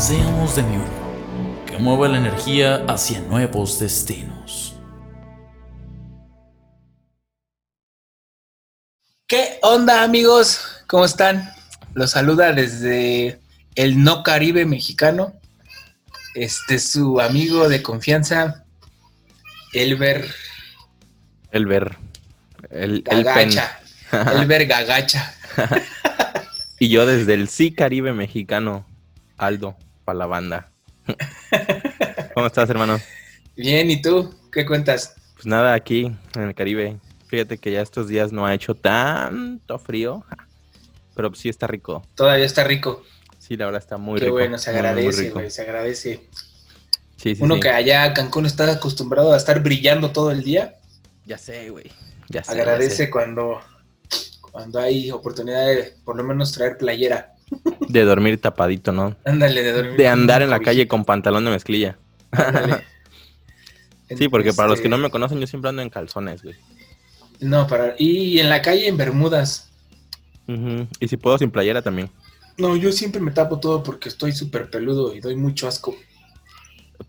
Seamos de mi uno, que mueva la energía hacia nuevos destinos. ¿Qué onda amigos? ¿Cómo están? Los saluda desde el no Caribe mexicano. Este es su amigo de confianza, Elber Elber. El, el pen. Gagacha. Elber Gagacha. Y yo desde el sí Caribe mexicano, Aldo, para la banda. ¿Cómo estás, hermano? Bien, ¿y tú? ¿Qué cuentas? Pues nada, aquí en el Caribe. Fíjate que ya estos días no ha hecho tanto frío, pero sí está rico. Todavía está rico. Sí, la verdad está muy Qué rico. bueno, se agradece, güey, se agradece. Sí, sí, Uno sí. que allá Cancún está acostumbrado a estar brillando todo el día, Ya sé, güey. Ya sé. ya agradece sé. cuando, cuando hay oportunidad de por lo menos traer playera. De dormir tapadito, ¿no? Ándale, de dormir. De andar en la calle con pantalón de mezclilla. Ándale. Sí, porque para los que no me conocen, yo siempre ando en calzones, güey. No, para. Y en la calle en Bermudas. Y si puedo sin playera también. No, yo siempre me tapo todo porque estoy súper peludo y doy mucho asco.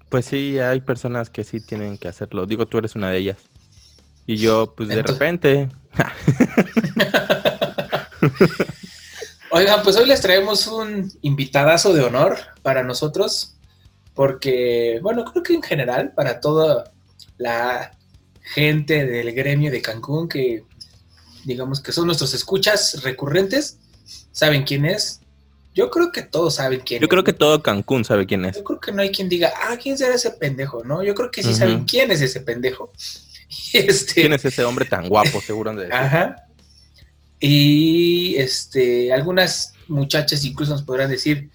Pues sí, hay personas que sí tienen que hacerlo. Digo, tú eres una de ellas. Y yo, pues de repente, Oigan, pues hoy les traemos un invitadazo de honor para nosotros, porque, bueno, creo que en general, para toda la gente del gremio de Cancún, que digamos que son nuestros escuchas recurrentes, saben quién es. Yo creo que todos saben quién yo es. creo que todo Cancún sabe quién es. Yo creo que no hay quien diga, ah, ¿quién será ese pendejo? No, yo creo que sí saben quién es ese pendejo. Este, ¿Quién es ese hombre tan guapo, seguro? Ajá. Y este, algunas muchachas incluso nos podrán decir,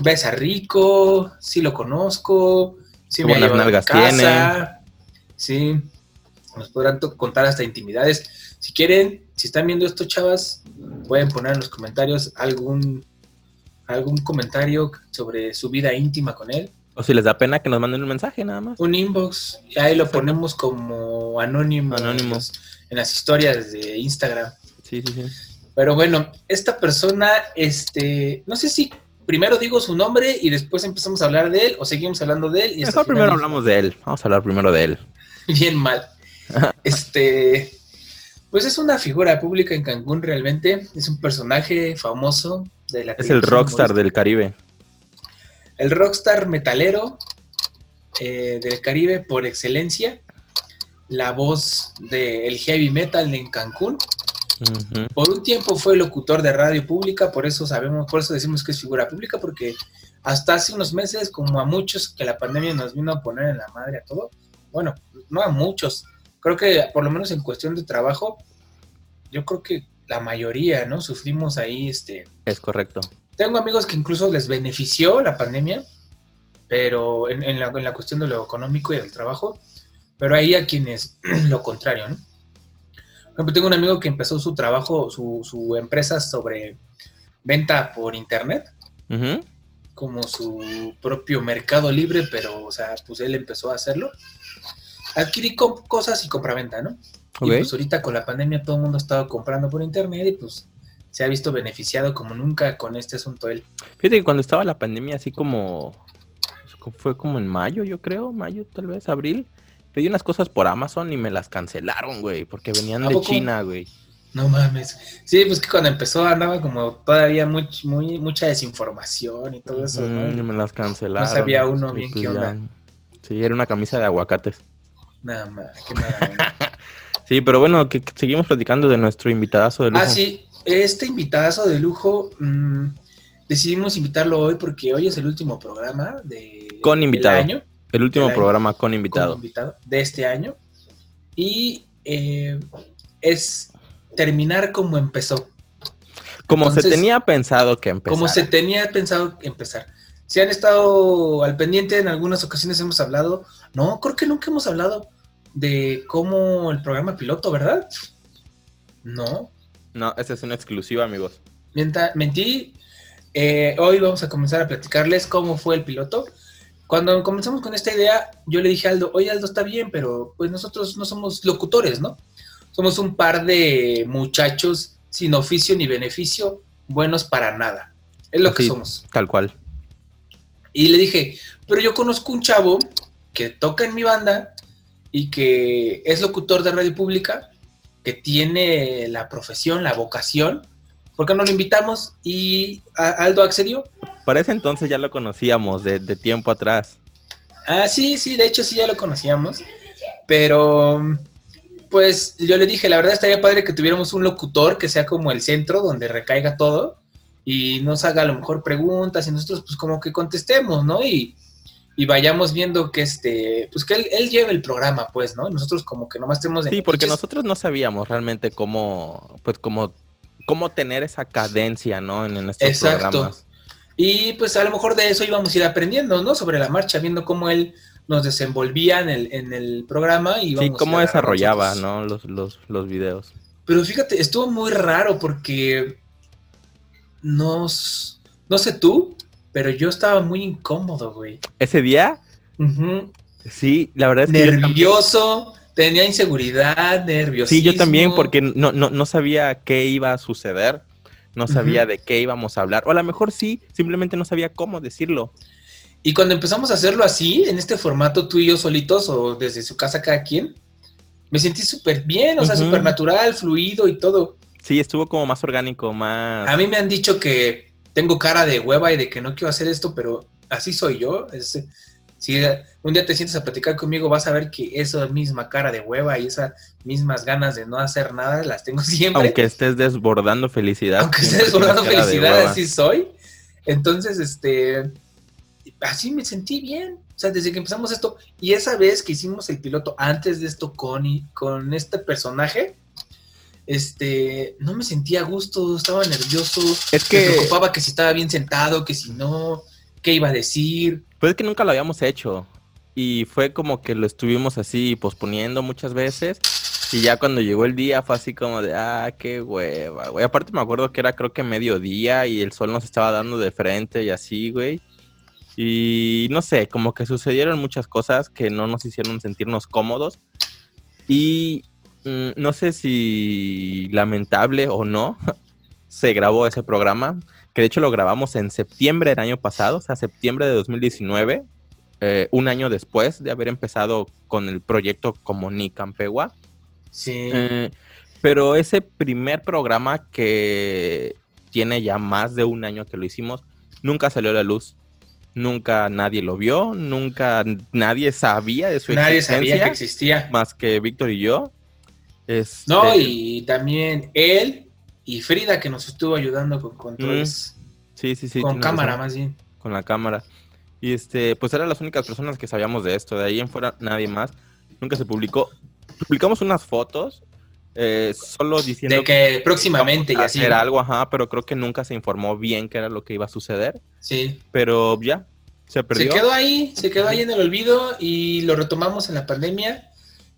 besa rico, sí lo conozco, sí me buenas a nalgas casa. Sí, nos podrán contar hasta intimidades. Si quieren, si están viendo esto, chavas, pueden poner en los comentarios algún algún comentario sobre su vida íntima con él. O si les da pena que nos manden un mensaje nada más. Un inbox, y ahí lo ponemos como anónimo, Anónimo. En las historias de Instagram. Sí, sí, sí. Pero bueno, esta persona, este, no sé si primero digo su nombre y después empezamos a hablar de él o seguimos hablando de él. Y Mejor primero hablamos de él. Vamos a hablar primero de él. Bien mal. Este, pues es una figura pública en Cancún realmente. Es un personaje famoso de la Es el rockstar del Caribe. El rockstar metalero eh, del Caribe por excelencia. La voz del heavy metal en Cancún. Por un tiempo fue locutor de radio pública, por eso sabemos, por eso decimos que es figura pública, porque hasta hace unos meses, como a muchos que la pandemia nos vino a poner en la madre a todo, bueno, no a muchos, creo que por lo menos en cuestión de trabajo, yo creo que la mayoría, ¿no? Sufrimos ahí, este, Es correcto. tengo amigos que incluso les benefició la pandemia, pero en, en la, en la cuestión de lo económico y del trabajo, pero hay a quienes lo contrario, ¿no? Ejemplo, tengo un amigo que empezó su trabajo, su, su empresa sobre venta por internet, como su propio mercado libre, pero, o sea, pues él empezó a hacerlo. Adquirí co- cosas y compraventa, ¿no? Y pues ahorita con la pandemia todo el mundo ha estado comprando por internet y pues se ha visto beneficiado como nunca con este asunto él. Fíjate que cuando estaba la pandemia, así como. Fue como en mayo, yo creo. Mayo, tal vez, abril. Pedí unas cosas por Amazon y me las cancelaron, güey. Porque venían ¿A de poco? China, güey. No mames. Sí, pues que cuando empezó andaba como todavía muy, muy, mucha desinformación y todo eso, Mm, ¿no? me las cancelaron. No sabía uno bien pues qué onda. Sí, era una camisa de aguacates. Nada más, qué onda. Sí, pero bueno, que, que seguimos platicando de nuestro invitadazo de lujo. Ah, sí, este invitadazo de lujo, mm, decidimos invitarlo hoy porque hoy es el último programa de, Con del año, El último programa con con invitado. de este año. Y eh, es terminar como empezó. Como se tenía pensado que empezara. Como se tenía pensado empezar. si han estado al pendiente, en algunas ocasiones hemos hablado, no, creo que nunca hemos hablado de cómo el programa piloto, ¿verdad? No. No, esa es una exclusiva, amigos. Mienta- mentí. Eh, hoy vamos a comenzar a platicarles cómo fue el piloto. Cuando comenzamos con esta idea, yo le dije a Aldo, oye Aldo, está bien, pero pues nosotros no somos locutores, ¿no? Somos un par de muchachos sin oficio ni beneficio, buenos para nada. Es lo que somos. Tal cual. Y le dije, pero yo conozco un chavo que toca en mi banda y que es locutor de radio pública, que tiene la profesión, la vocación. ¿Por qué no lo invitamos? Y Aldo accedió. Para ese entonces ya lo conocíamos de, de tiempo atrás. Ah, sí, sí, de hecho sí ya lo conocíamos. Pero, pues yo le dije, la verdad estaría padre que tuviéramos un locutor que sea como el centro donde recaiga todo y nos haga a lo mejor preguntas y nosotros pues como que contestemos, ¿no? Y, y vayamos viendo que este, pues que él, él lleve el programa, pues, ¿no? Nosotros como que nomás tenemos... Sí, porque nosotros no sabíamos realmente cómo, pues cómo, cómo tener esa cadencia, ¿no? En, en estos Exacto. programas. Y pues a lo mejor de eso íbamos a ir aprendiendo, ¿no? Sobre la marcha, viendo cómo él nos desenvolvía en el, en el programa y Sí, cómo desarrollaba. ¿no? Los, los, los videos. Pero fíjate, estuvo muy raro porque nos, no sé tú, pero yo estaba muy incómodo, güey. Ese día, sí, la verdad es que Nervioso, tenía inseguridad, nervioso. Sí, yo también, porque no, no, no sabía qué iba a suceder, no sabía de qué íbamos a hablar, o a lo mejor sí, simplemente no sabía cómo decirlo. Y cuando empezamos a hacerlo así, en este formato tú y yo solitos o desde su casa cada quien, me sentí súper bien, o sea, Ujú. súper natural, fluido y todo. Sí, estuvo como más orgánico, más... A mí me han dicho que tengo cara de hueva y de que no quiero hacer esto, pero así soy yo. Es- si un día te sientes a platicar conmigo, vas a ver que esa misma cara de hueva y esas mismas ganas de no hacer nada las tengo siempre. Aunque estés desbordando felicidad. Aunque estés guardando tienes cara de felicidad, así soy. Entonces, este, así me sentí bien. O sea, desde que empezamos esto, y esa vez que hicimos el piloto antes de esto con, con este personaje, este, no me sentía a gusto, estaba nervioso, Es me que, preocupaba que si estaba bien sentado, que si no, qué iba a decir. Pues es que nunca lo habíamos hecho. Y fue como que lo estuvimos así posponiendo muchas veces. Y ya cuando llegó el día fue así como de, ah, qué hueva, güey. Aparte me acuerdo que era creo que mediodía y el sol nos estaba dando de frente y así, güey. Y no sé, como que sucedieron muchas cosas que no nos hicieron sentirnos cómodos. Y mm, no sé si lamentable o no, se grabó ese programa, que de hecho lo grabamos en septiembre del año pasado, o sea, septiembre de 2019, eh, un año después de haber empezado con el proyecto como Ni Campegua. Sí. Eh, pero ese primer programa que tiene ya más de un año que lo hicimos, nunca salió a la luz. Nunca nadie lo vio, nunca nadie sabía de su Nadie sabía existencia, que existía. más que Víctor y yo. Este, No, y también él y Frida que nos estuvo ayudando con controles, sí, sí, sí, con cámara razón, más bien. con la cámara. Y este, pues eran las únicas personas que sabíamos de esto. De ahí en fuera nadie más. Nunca se publicó. Publicamos unas fotos, eh, solo diciendo De que próximamente y así. hacer algo, ajá, pero creo que nunca se informó bien qué era lo que iba a suceder. Sí. Pero ya, se Se perdió. quedó ahí, se quedó ahí en el olvido y lo retomamos en la pandemia.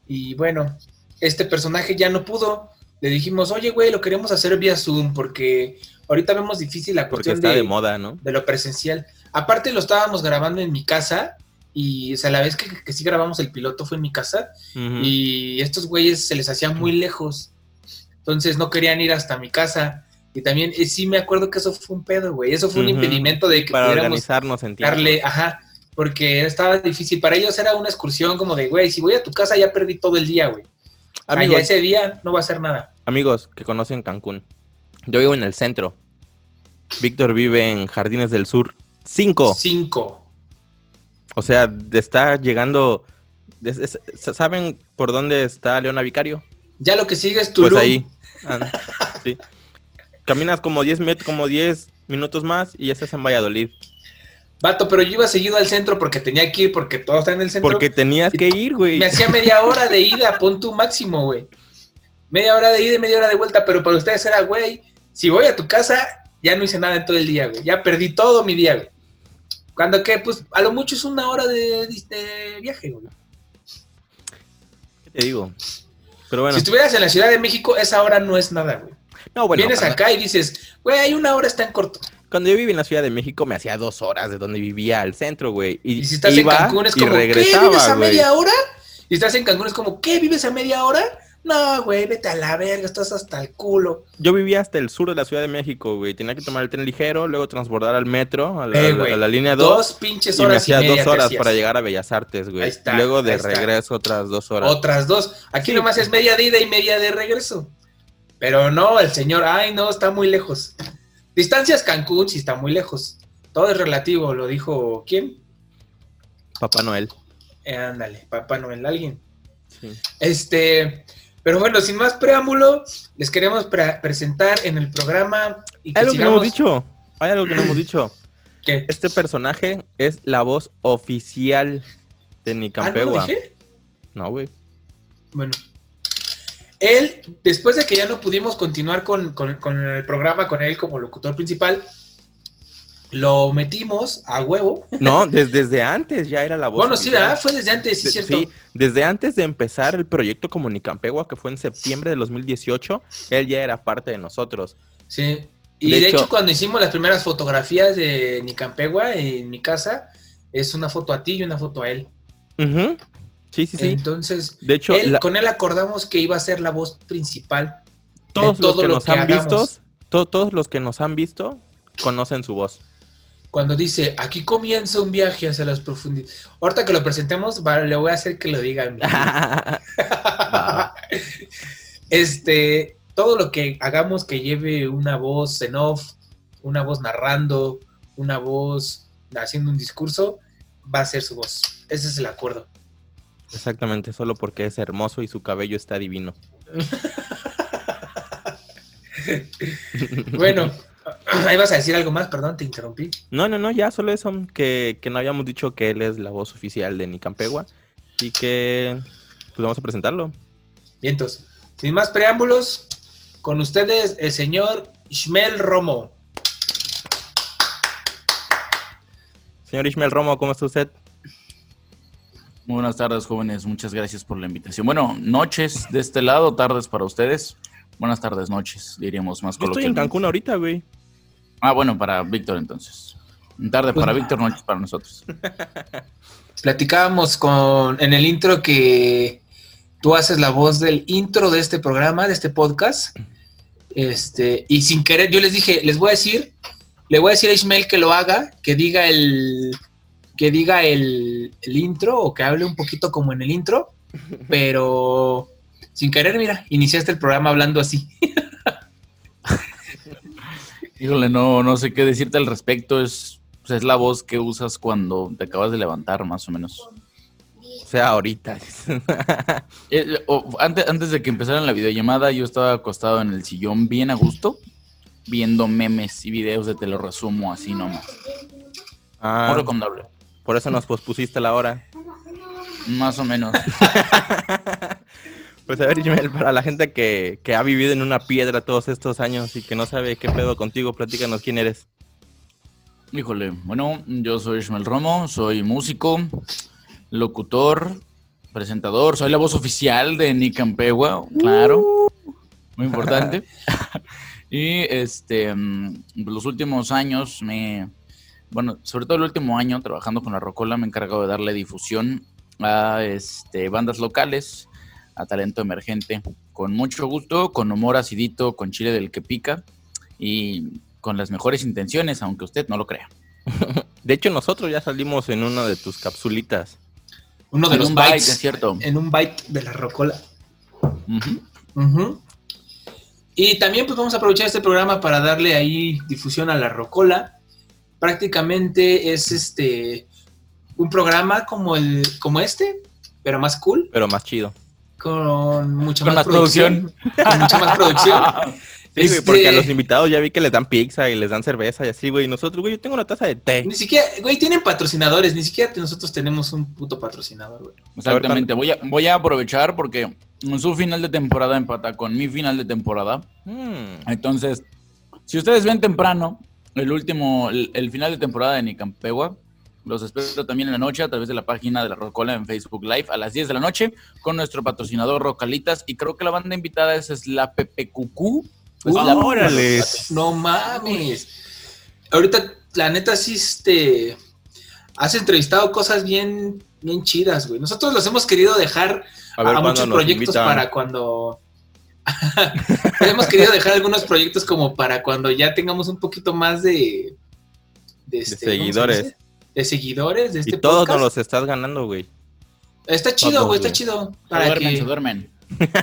Y bueno, este personaje ya no pudo. Le dijimos, oye, güey, lo queremos hacer vía Zoom porque ahorita vemos difícil la cuestión está de, de moda, ¿no? de lo presencial. Aparte lo estábamos grabando en mi casa y o sea, la vez que, que sí grabamos el piloto fue en mi casa y estos güeyes se les hacía muy lejos. Entonces no querían ir hasta mi casa. Y también eh, sí me acuerdo que eso fue un pedo, güey. Eso fue un impedimento de que Para pudiéramos organizarnos en tiempo. darle, ajá, porque estaba difícil. Para ellos era una excursión como de, güey, si voy a tu casa ya perdí todo el día, güey. Amigos, ese día no va a hacer nada. amigos que conocen Cancún. Yo vivo en el centro. Víctor vive en Jardines del Sur 5. Cinco. O sea, está llegando. ¿Saben por dónde está Leona Vicario? Ya lo que sigue es Tulum. Pues ahí. Ah, sí. Caminas como 10 metros, como 10 minutos más y ya estás en Valladolid. Vato, pero yo iba seguido al centro porque tenía que ir porque todo está en el centro. Porque tenías que ir, güey. Me hacía media hora de ida, pon tu máximo, güey. Media hora de ida y media hora de vuelta, pero para ustedes era, güey, si voy a tu casa, ya no hice nada en todo el día, güey. Ya perdí todo mi día, güey. Cuando que, pues, a lo mucho es una hora de, de viaje, güey. ¿Qué te digo? Pero bueno. Si estuvieras en la Ciudad de México, esa hora no es nada, güey. No, bueno, Vienes acá y dices, güey, hay una hora está en corto. Cuando yo viví en la Ciudad de México me hacía dos horas de donde vivía al centro, güey. Y, Y si estás iba en Cancún es como, ¿qué? ¿Vives a media hora? Y estás en Cancún es como, ¿qué? ¿Vives a media hora? No, güey, vete a la verga, estás hasta el culo. Yo vivía hasta el sur de la Ciudad de México, güey. Tenía que tomar el tren ligero, luego transbordar al metro, a la, Eh, a la- güey, a la línea 2. Dos pinches Y me horas y, hacía media dos horas para llegar a Bellas Artes, güey. Ahí está, luego de ahí está. regreso otras dos horas. Otras dos. Aquí Sí. nomás es media de ida y media de regreso. Pero no, el señor, ay, no, está muy lejos. Distancias Cancún sí está muy lejos. Todo es relativo, lo dijo quién. Papá Noel. Eh, ándale, Papá Noel, alguien. Sí. Este, pero bueno, sin más preámbulo, les queremos pre- presentar en el programa y que Hay algo que no hemos dicho. Hay algo que no hemos dicho. ¿Qué? Este personaje es la voz oficial de Ah, ¿no Nicampegua. dije? no, güey. Bueno. Él, después de que ya no pudimos continuar con, con- con el programa con él como locutor principal, lo metimos a huevo. No, des- desde antes ya era la voz Bueno, sí. ¿verdad? Fue desde antes, sí, De- cierto. sí, desde antes de empezar el proyecto como Nicampegua, que fue en septiembre de 2018, él ya era parte de nosotros. Sí. Y De de, hecho, hecho- cuando hicimos las primeras fotografías de Nicampegua en mi casa, es una foto a ti y una foto a él. Sí, sí, sí. Entonces, De hecho, él- la- con él acordamos que iba a ser la voz principal. todos de los todo que lo nos que han hagamos. visto, to- todos los que nos han visto conocen su voz. Cuando dice, aquí comienza un viaje hacia las profundidades. Ahorita que lo presentemos, va- le voy a hacer que lo diga. a mí. Va. este, todo lo que hagamos que lleve una voz en off, una voz narrando, una voz haciendo un discurso, va a ser su voz. Ese es el acuerdo. Exactamente, solo porque es hermoso y su cabello está divino. Bueno, ahí vas a decir algo más, perdón, te interrumpí. No, no, no, ya solo eso, que, que no habíamos dicho que él es la voz oficial de Nicampegua y que pues vamos a presentarlo. Bien, entonces, sin más preámbulos, con ustedes el señor Ishmael Romo. Señor Ishmael Romo, ¿cómo está usted? Muy buenas tardes, jóvenes. Muchas gracias por la invitación. Bueno, noches de este lado, tardes para ustedes. Buenas tardes, noches, diríamos más Yo estoy en. Cancún ahorita, güey. Ah, bueno, para Víctor entonces. Tarde para Víctor, noches para nosotros. Platicábamos con en el intro que tú haces la voz del intro de este programa, de este podcast. Este, y sin querer, yo les dije, les voy a decir, le voy a decir a Ismael que lo haga, que diga el que diga el, el intro o que hable un poquito como en el intro, pero sin querer, mira, iniciaste el programa hablando así. Híjole, no, no sé qué decirte al respecto. Es, pues, es la voz que usas cuando te acabas de levantar, más o menos. O sea, ahorita. Eh, o- antes, antes de que empezara la videollamada, yo estaba acostado en el sillón bien a gusto, viendo memes y videos de te lo resumo así nomás. Ah, Muy recomendable. por eso nos pospusiste la hora. Más o menos. Pues a ver, Ishmael, para la gente que, que ha vivido en una piedra todos estos años y que no sabe qué pedo contigo, platícanos quién eres. Híjole, bueno, yo soy Ishmael Romo, soy músico, locutor, presentador, soy la voz oficial de Nicampegua, claro, muy importante. y este, mm, los últimos años me, bueno, sobre todo el último año trabajando con la Rocola me he encargado de darle difusión a este, bandas locales, a talento emergente, con mucho gusto, con humor acidito, con chile del que pica y con las mejores intenciones, aunque usted no lo crea. De hecho, nosotros ya salimos en una de tus capsulitas. Uno de En los un bike, bytes, es cierto. en un byte de la rocola. Ujú. Y también pues vamos a aprovechar este programa para darle ahí difusión a la Rocola. Prácticamente es este un programa como el como este, pero más cool, Pero más chido. Con mucha Con más, más producción, con mucha más producción. Sí, güey, Este, porque a los invitados ya vi que les dan pizza y les dan cerveza y así, güey. Y nosotros, güey, yo tengo una taza de té. Ni siquiera, güey, tienen patrocinadores, ni siquiera nosotros tenemos un puto patrocinador, güey. Exactamente. Voy a, voy a aprovechar porque su final de temporada empata con mi final de temporada. Mm, Entonces, si ustedes ven temprano el último, el, el final de temporada de Nicampegua, Los espero también en la noche a través de la página de la Rocola en Facebook Live a las 10 de la noche con nuestro patrocinador Rocalitas. Y creo que la banda invitada es la Pepe Cucú. Pues Uh, la- órale. No mames. Ahorita, la neta, sí, este. Has entrevistado cosas bien, bien chidas, güey. Nosotros los hemos querido dejar A ver a cuándo muchos proyectos invitan. para cuando. hemos querido dejar algunos proyectos como para cuando ya tengamos un poquito más de. De, este, ¿cómo se seguidores. De seguidores de este Y todos podcast. nos los estás ganando, güey. Está chido, güey, está chido. Se Para duermen, que... se duermen.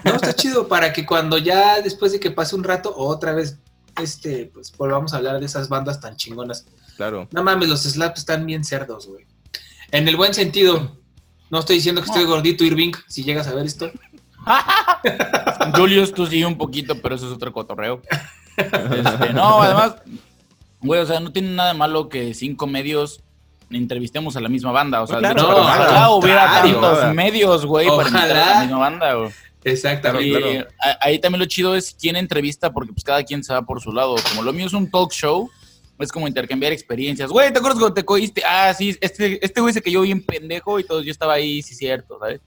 No, está chido para que cuando ya después de que pase un rato, otra vez, este, pues volvamos a hablar de esas bandas tan chingonas. Claro. No mames, los slaps están bien cerdos, güey. En el buen sentido. No estoy diciendo que estoy No. gordito, Irving, si llegas a ver esto. Julius, tú sí un poquito, pero eso es otro cotorreo. Este, no, además, güey, o sea, no tiene nada de malo que cinco medios entrevistemos a la misma banda. O sea, Claro, de hecho, no, ojalá hubiera tantos medios, güey, para invitar a la misma banda, güey. Exactamente. Y claro. ahí también lo chido es quién entrevista, porque pues cada quien se va por su lado. Como lo mío es un talk show, es como intercambiar experiencias. Güey, ¿te acuerdas cuando te cogiste? Ah, sí, este, este güey se cayó bien pendejo y todo, yo estaba ahí, sí, cierto, ¿sabes?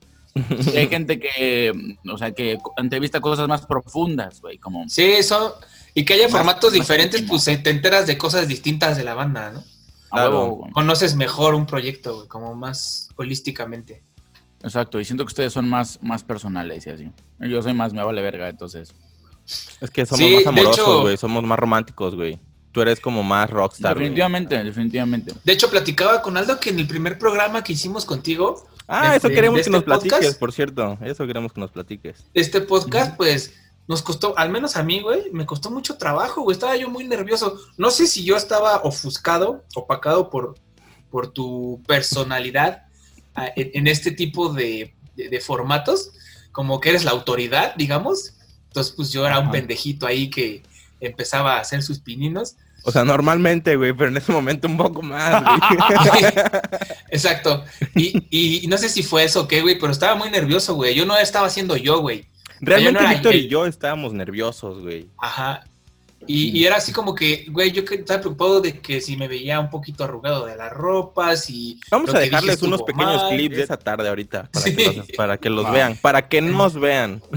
Y hay gente que, o sea, que entrevista cosas más profundas, güey, como... Sí, eso. Y que haya formatos más diferentes, pues te enteras de cosas distintas de la banda, ¿no? Claro. huevo. Conoces mejor un proyecto, güey, como más holísticamente. Exacto, y siento que ustedes son más, más personales y así. Yo soy más, me vale verga, entonces. Es que somos Sí, más amorosos, güey. Somos más románticos, güey. Tú eres como más rockstar, güey. definitivamente, definitivamente. De hecho, platicaba con Aldo que en el primer programa que hicimos contigo, Ah, de- eso de- queremos de que este nos platiques, podcast. por cierto. Eso queremos que nos platiques. este podcast, pues nos costó, al menos a mí, güey, me costó mucho trabajo, güey. Estaba yo muy nervioso. No sé si yo estaba ofuscado, opacado por, por tu personalidad ah, en, en este tipo de, de- de formatos, como que eres la autoridad, digamos. Entonces, pues yo era un pendejito ahí que empezaba a hacer sus pininos. O sea, normalmente, güey, pero en ese momento un poco más, güey. Exacto. Y, y- y no sé si fue eso o qué, güey, pero estaba muy nervioso, güey. Yo no estaba haciendo yo, güey. Realmente no Víctor y yo estábamos nerviosos, güey. Ajá. Y, y era así como que, güey, yo que estaba preocupado de que si me veía un poquito arrugado de las ropas y... Vamos a dejarles unos pequeños mal. clips de esa tarde ahorita para, Sí. que, los, para que los Wow. vean, para que nos vean.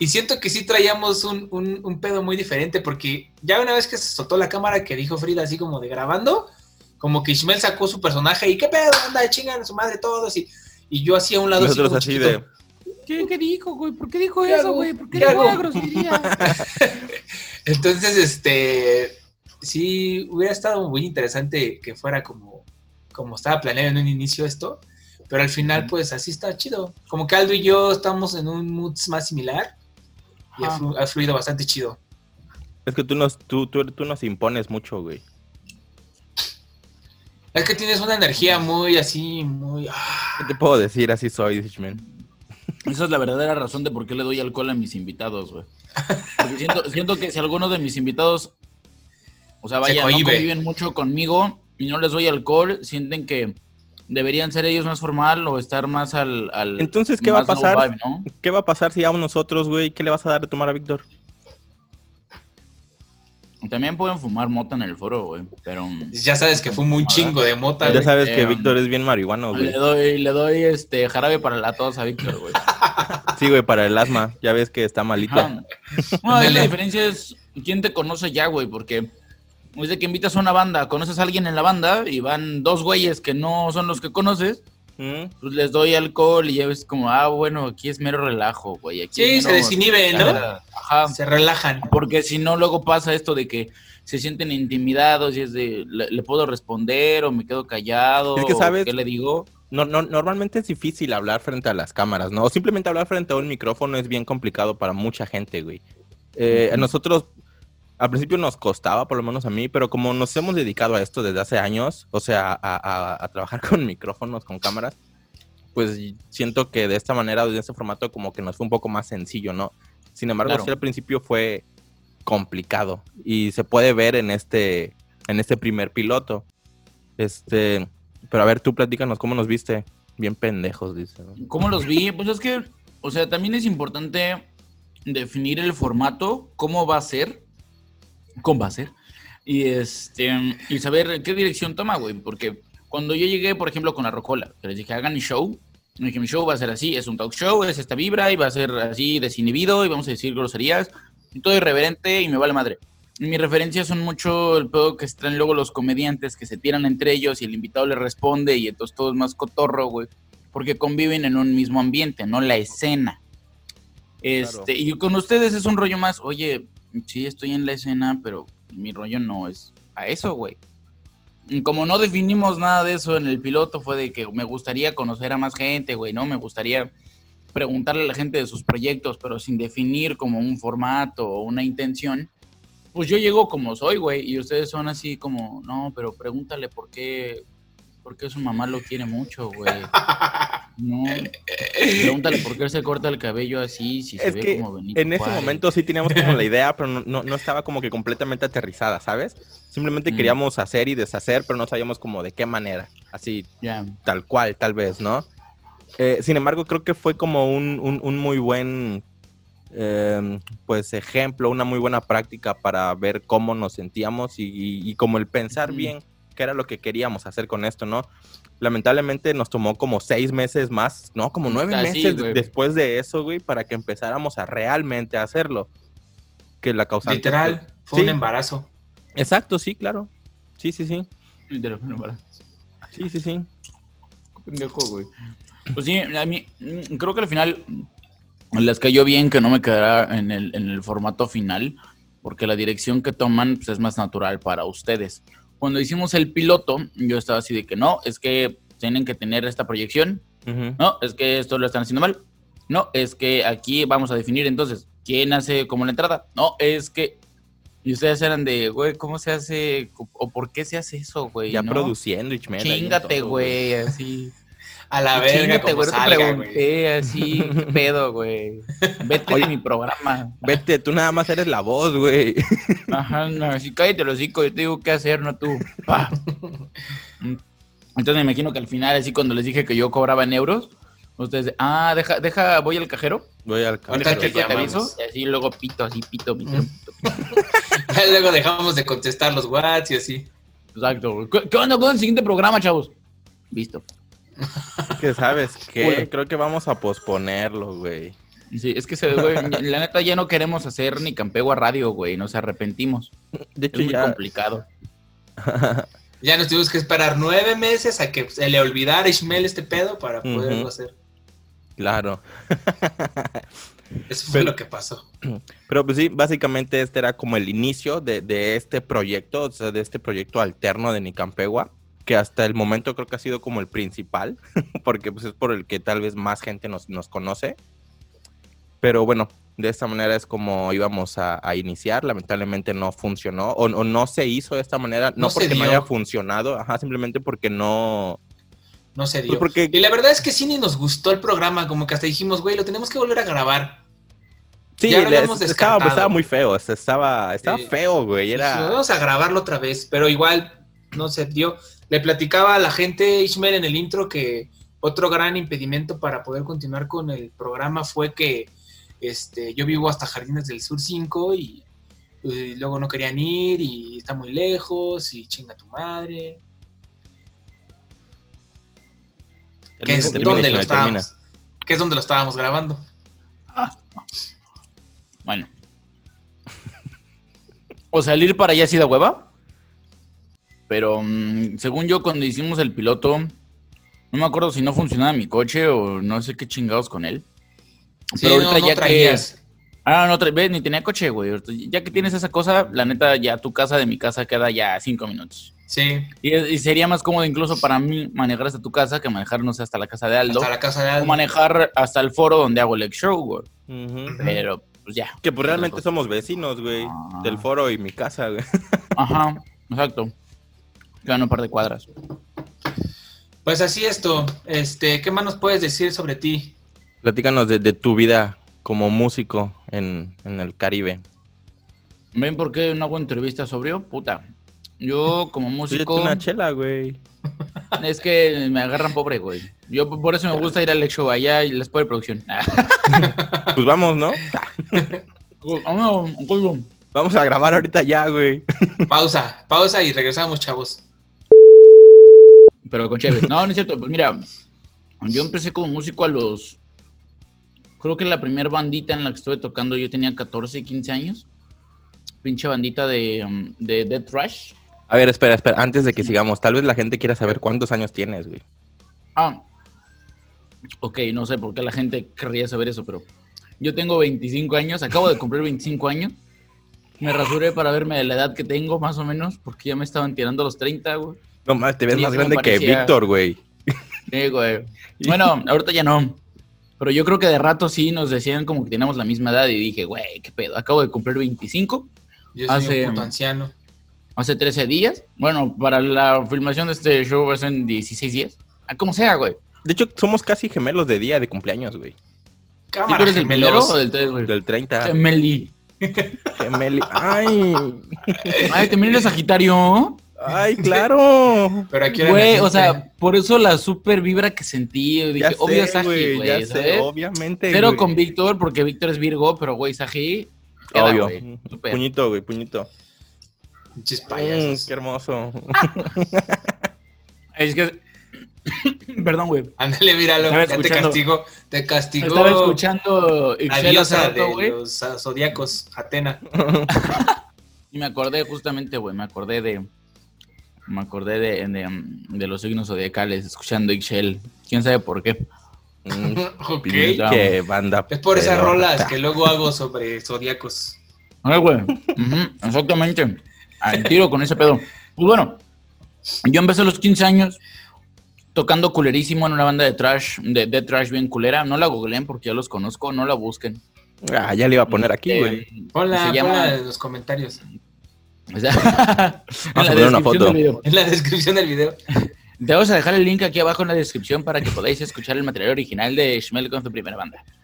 Y siento que sí traíamos un, un- un pedo muy diferente porque ya una vez que se soltó la cámara que dijo Frida así como de grabando, como que Ishmael sacó su personaje y qué pedo, anda, chingan a su madre todos y, y yo así a un lado Nosotros como así chiquito. ¿Qué, qué dijo, güey? ¿Por qué dijo ¿Qué eso, hago? güey? ¿Por qué ¿Qué dijo una grosería? Entonces, este, sí, hubiera estado muy interesante que fuera como, como estaba planeado en un inicio esto, pero al final, pues así está chido. Como que Aldo y yo estamos en un mood más similar y ha, Ajá. flu- ha fluido bastante chido. es que tú nos, tú, tú, tú nos impones mucho, güey. Es que tienes una energía muy así, muy... ¿Qué te puedo decir? Así soy, Dishman. Esa es la verdadera razón de por qué le doy alcohol a mis invitados, güey. Porque siento, siento que si alguno de mis invitados, o sea, Se vaya, no cohíbe. conviven mucho conmigo y no les doy alcohol, sienten que deberían ser ellos más formal o estar más al... al Entonces, ¿qué va a pasar? vibe, ¿no? ¿Qué va a pasar si vamos nosotros, güey? ¿Qué le vas a dar de tomar a Víctor? También pueden fumar mota en el foro, güey, pero... ya sabes que fumo un chingo de mota. Ya güey. sabes que eh, Víctor es bien marihuano, güey. Le doy, le doy este jarabe para la tos a Víctor, güey. Sí, güey, para el asma. Ya ves que está malito. Ajá. No, ahí la diferencia es quién te conoce ya, güey, porque es de que invitas a una banda, conoces a alguien en la banda y van dos güeyes que no son los que conoces, ¿Mm? pues les doy alcohol y ya ves como, ah, bueno, aquí es mero relajo, güey. Aquí Sí, se desinhiben, ¿no? Ajá. Se relajan. Porque si no, luego pasa esto de que se sienten intimidados y es de, ¿le, le puedo responder o me quedo callado? Es que, ¿sabes? ¿Qué le digo? No, no, normalmente es difícil hablar frente a las cámaras, ¿no? O simplemente hablar frente a un micrófono es bien complicado para mucha gente, güey. Eh, a nosotros, al principio nos costaba, por lo menos a mí, pero como nos hemos dedicado a esto desde hace años, o sea, a, a- a trabajar con micrófonos, con cámaras, pues siento que de esta manera, de este formato, como que nos fue un poco más sencillo, ¿no? Sin embargo, Claro. sí al principio fue complicado y se puede ver en este, en este primer piloto. Este, pero a ver, tú platícanos cómo nos viste. Bien pendejos, dice. ¿no? ¿Cómo los vi? Pues es que, o sea, también es importante definir el formato, cómo va a ser, a ser, y este, y saber qué dirección toma, güey, porque Cuando yo llegué, por ejemplo, con la Rocola, que les dije, hagan mi show, me dije, mi show va a ser así, es un talk show, es esta vibra, y va a ser así desinhibido, y vamos a decir groserías, y todo irreverente, y me vale madre. Y mis referencias son mucho el pedo que traen luego los comediantes que se tiran entre ellos y el invitado le responde y entonces todo es más cotorro, güey. Porque conviven en un mismo ambiente, no la escena. Este, y con ustedes es un rollo más, oye, sí estoy en la escena, pero mi rollo no es a eso, güey. Como no definimos nada de eso en el piloto, fue de que me gustaría conocer a más gente, güey, ¿no? Me gustaría preguntarle a la gente de sus proyectos, pero sin definir como un formato o una intención pues yo llego como soy, güey, y ustedes son así como, no, pero pregúntale por qué, por qué su mamá lo quiere mucho, güey. No, pregúntale por qué él se corta el cabello así, si se ve como Benito En ese momento sí teníamos como la idea, pero no, no, estaba como que completamente aterrizada, ¿sabes? Simplemente mm. queríamos hacer y deshacer, pero no sabíamos como de qué manera, así, tal cual, tal vez, ¿no? Eh, sin embargo, creo que fue como un, un, un muy buen Em, pues ejemplo, una muy buena práctica para ver cómo nos sentíamos y, como el pensar bien qué era lo que queríamos hacer con esto, ¿no? Lamentablemente nos tomó como seis meses más, ¿no? Como nueve meses después de eso, güey, para que empezáramos a realmente hacerlo. Que la causante... Literal, fue un embarazo. Exacto, sí, claro. Sí, sí, sí. Literal, un embarazo. Sí, sí, sí. Pendejo, güey. Pues sí, a mí mm, creo que al final les cayó bien que no me quedara en el, en el formato final, porque la dirección que toman pues, es más natural para ustedes. Cuando hicimos el piloto, yo estaba así de que no, es que tienen que tener esta proyección, no, es que esto lo están haciendo mal, no, es que aquí vamos a definir entonces quién hace como la entrada, no, es que... Y ustedes eran de, güey, ¿cómo se hace? ¿O por qué se hace eso, güey? Ya produciendo, Chingate, güey, así. A la verga, como te pregunté así, pedo, güey. Vete de mi programa. Vete, tú nada más eres la voz, güey. Ajá, no, así cállate los hocico, yo te digo qué hacer, no tú. Entonces me imagino que al final, así cuando les dije que yo cobraba en euros, ustedes, ah, deja, deja, voy al cajero. Voy al cajero. Te, te aviso, y así luego pito, así pito, pito, pito, pito. luego dejamos de contestar los whats y así. Exacto. ¿Qué, ¿Qué onda con el siguiente programa, chavos? Listo. Que sabes que creo que vamos a posponerlo, güey. Sí, es que se, güey, la neta ya no queremos hacer ni Campegua Radio, güey, nos arrepentimos. De hecho, es muy complicado. ya nos tuvimos que esperar nueve meses a que se le olvidara a Ishmael este pedo para poderlo hacer. Claro. Eso fue lo que pasó. Pero pues sí, básicamente este era como el inicio de, de este proyecto, o sea, de este proyecto alterno de Nicampegua que hasta el momento creo que ha sido como el principal, porque pues es por el que tal vez más gente nos, conoce. Pero bueno, de esta manera es como íbamos a, iniciar. Lamentablemente no funcionó o, no se hizo de esta manera, no, porque no haya funcionado, ajá, simplemente porque no... No se dio. Pues, porque... Y la verdad es que sí ni nos gustó el programa, como que hasta dijimos, güey, lo tenemos que volver a grabar. Sí, estaba, estaba, muy feo, estaba, estaba feo, güey. Era... vamos a grabarlo otra vez, pero igual no se dio. Le platicaba a la gente, Ishmael, en el intro, que otro gran impedimento para poder continuar con el programa fue que este, yo vivo hasta Jardines del Sur 5 y, luego no querían ir y está muy lejos y chinga tu madre. ¿Qué es donde lo estábamos? ¿Qué es donde lo estábamos grabando? Ah, bueno. ¿O salir para allá así de hueva? Pero mm, según yo, cuando hicimos el piloto, no me acuerdo si no funcionaba mi coche o no sé qué chingados con él. pero ahorita ya traías. que. Ah, no, ves, ni tenía coche, güey. Ya que tienes esa cosa, la neta, ya tu casa de mi casa queda ya cinco minutos. Sí. Y, sería más cómodo incluso para mí manejar hasta tu casa que manejar, no sé, hasta la casa de Aldo. Hasta la casa de Aldo. O manejar hasta el foro donde hago el show, güey. Pero, pues ya. Que pues realmente somos vecinos, güey. Del ah. foro y mi casa, güey. Ajá, exacto. Gano un par de cuadras. Pues así esto, este, ¿qué más nos puedes decir sobre ti? Platícanos de, tu vida como músico en, el Caribe. ¿Ven por qué no hago entrevistas sobre Puta. Yo como músico. una chela, güey. Es que me agarran pobre, güey. Yo por eso me gusta ir al show allá y les de producción. Pues vamos, ¿no? Vamos a grabar ahorita ya, güey. Pausa, pausa y regresamos, chavos. Pero con chévere. No, no es cierto. Pues mira, yo empecé como músico a los. Creo que la primera bandita en la que estuve tocando yo tenía 14, 15 años. Pinche bandita de, um, de Dead Trash. A ver, espera, espera, antes de que sigamos, tal vez la gente quiera saber cuántos años tienes, güey. Ah. Ok, no sé por qué la gente querría saber eso, pero yo tengo 25 años, acabo de cumplir 25 años. Me rasuré para verme de la edad que tengo, más o menos, porque ya me estaban tirando los 30, güey. No mames, te ves Sí, más grande que Víctor, güey. Sí, güey. Bueno, ahorita ya no. Pero yo creo que de rato sí nos decían como que teníamos la misma edad y dije, güey, qué pedo. Acabo de cumplir 25 Yo soy Hace- un puto anciano. hace 13 días. Bueno, para la filmación de este show va a ser en 16 días. Ah, como sea, güey. De hecho, somos casi gemelos de día de cumpleaños, güey. ¿Sí, Cámara, ¿Tú eres el primero o del 3, güey? Del 30. Gemeli. Gemeli. Ay, Ay, también eres Sagitario. Ay, claro. Pero aquí era Güey, o sea, por eso la super vibra que sentí. Dije, Ya obvio sé, Sagi, güey, obviamente. Cero con Víctor, porque Víctor es Virgo, pero güey, Sagi. queda, Obvio. güey, súper. Puñito, güey, puñito. Mm, qué hermoso. Es que. Perdón, güey. Ándale, míralo. Ya te castigo. Te castigó. Estaba escuchando la diosa rato, de los ah, zodiacos, Atena. Y me acordé justamente, güey, me acordé de. Me acordé de, de, de los signos zodiacales, escuchando Ixchel. Quién sabe por qué. Mm, Ok. Qué banda. Es por esas rolas que luego hago sobre zodiacos. Ay, güey. Exactamente. Al tiro con ese pedo. Pues bueno, yo empecé a los 15 años tocando culerísimo en una banda de trash, de, de trash bien culera. No la googleen porque ya los conozco, no la busquen. Ah, ya le iba a poner aquí, Eh, güey. Ponla, Se llama- ponla en los comentarios. O sea, en Vamos la una descripción foto. del video. En la descripción del video. Te vamos a dejar el link aquí abajo en la descripción para que podáis escuchar el material original de Shmel con su primera banda.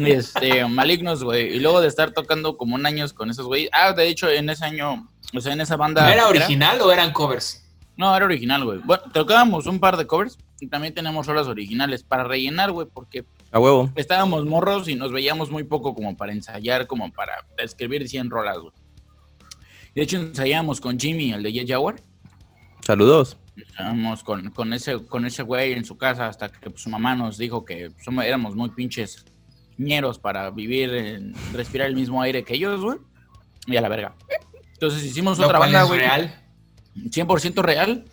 Este, malignos, güey. Y luego de estar tocando como un año con esos güey. Ah, de hecho, en ese año, o sea, en esa banda. ¿Era original o eran covers? No, era original, güey. Bueno, tocábamos un par de covers y también tenemos rolas originales para rellenar, güey, porque A huevo. estábamos morros y nos veíamos muy poco como para ensayar, como para escribir 100 rolas, güey. De hecho, ensayábamos con Jimmy, el de Jet Jaguar. Saludos. Estábamos con, con ese con ese güey en su casa hasta que pues, su mamá nos dijo que somos, éramos muy pinches ñeros para vivir, en- respirar el mismo aire que ellos, güey. Y a la verga. Entonces hicimos otra banda, güey. real. 100% real.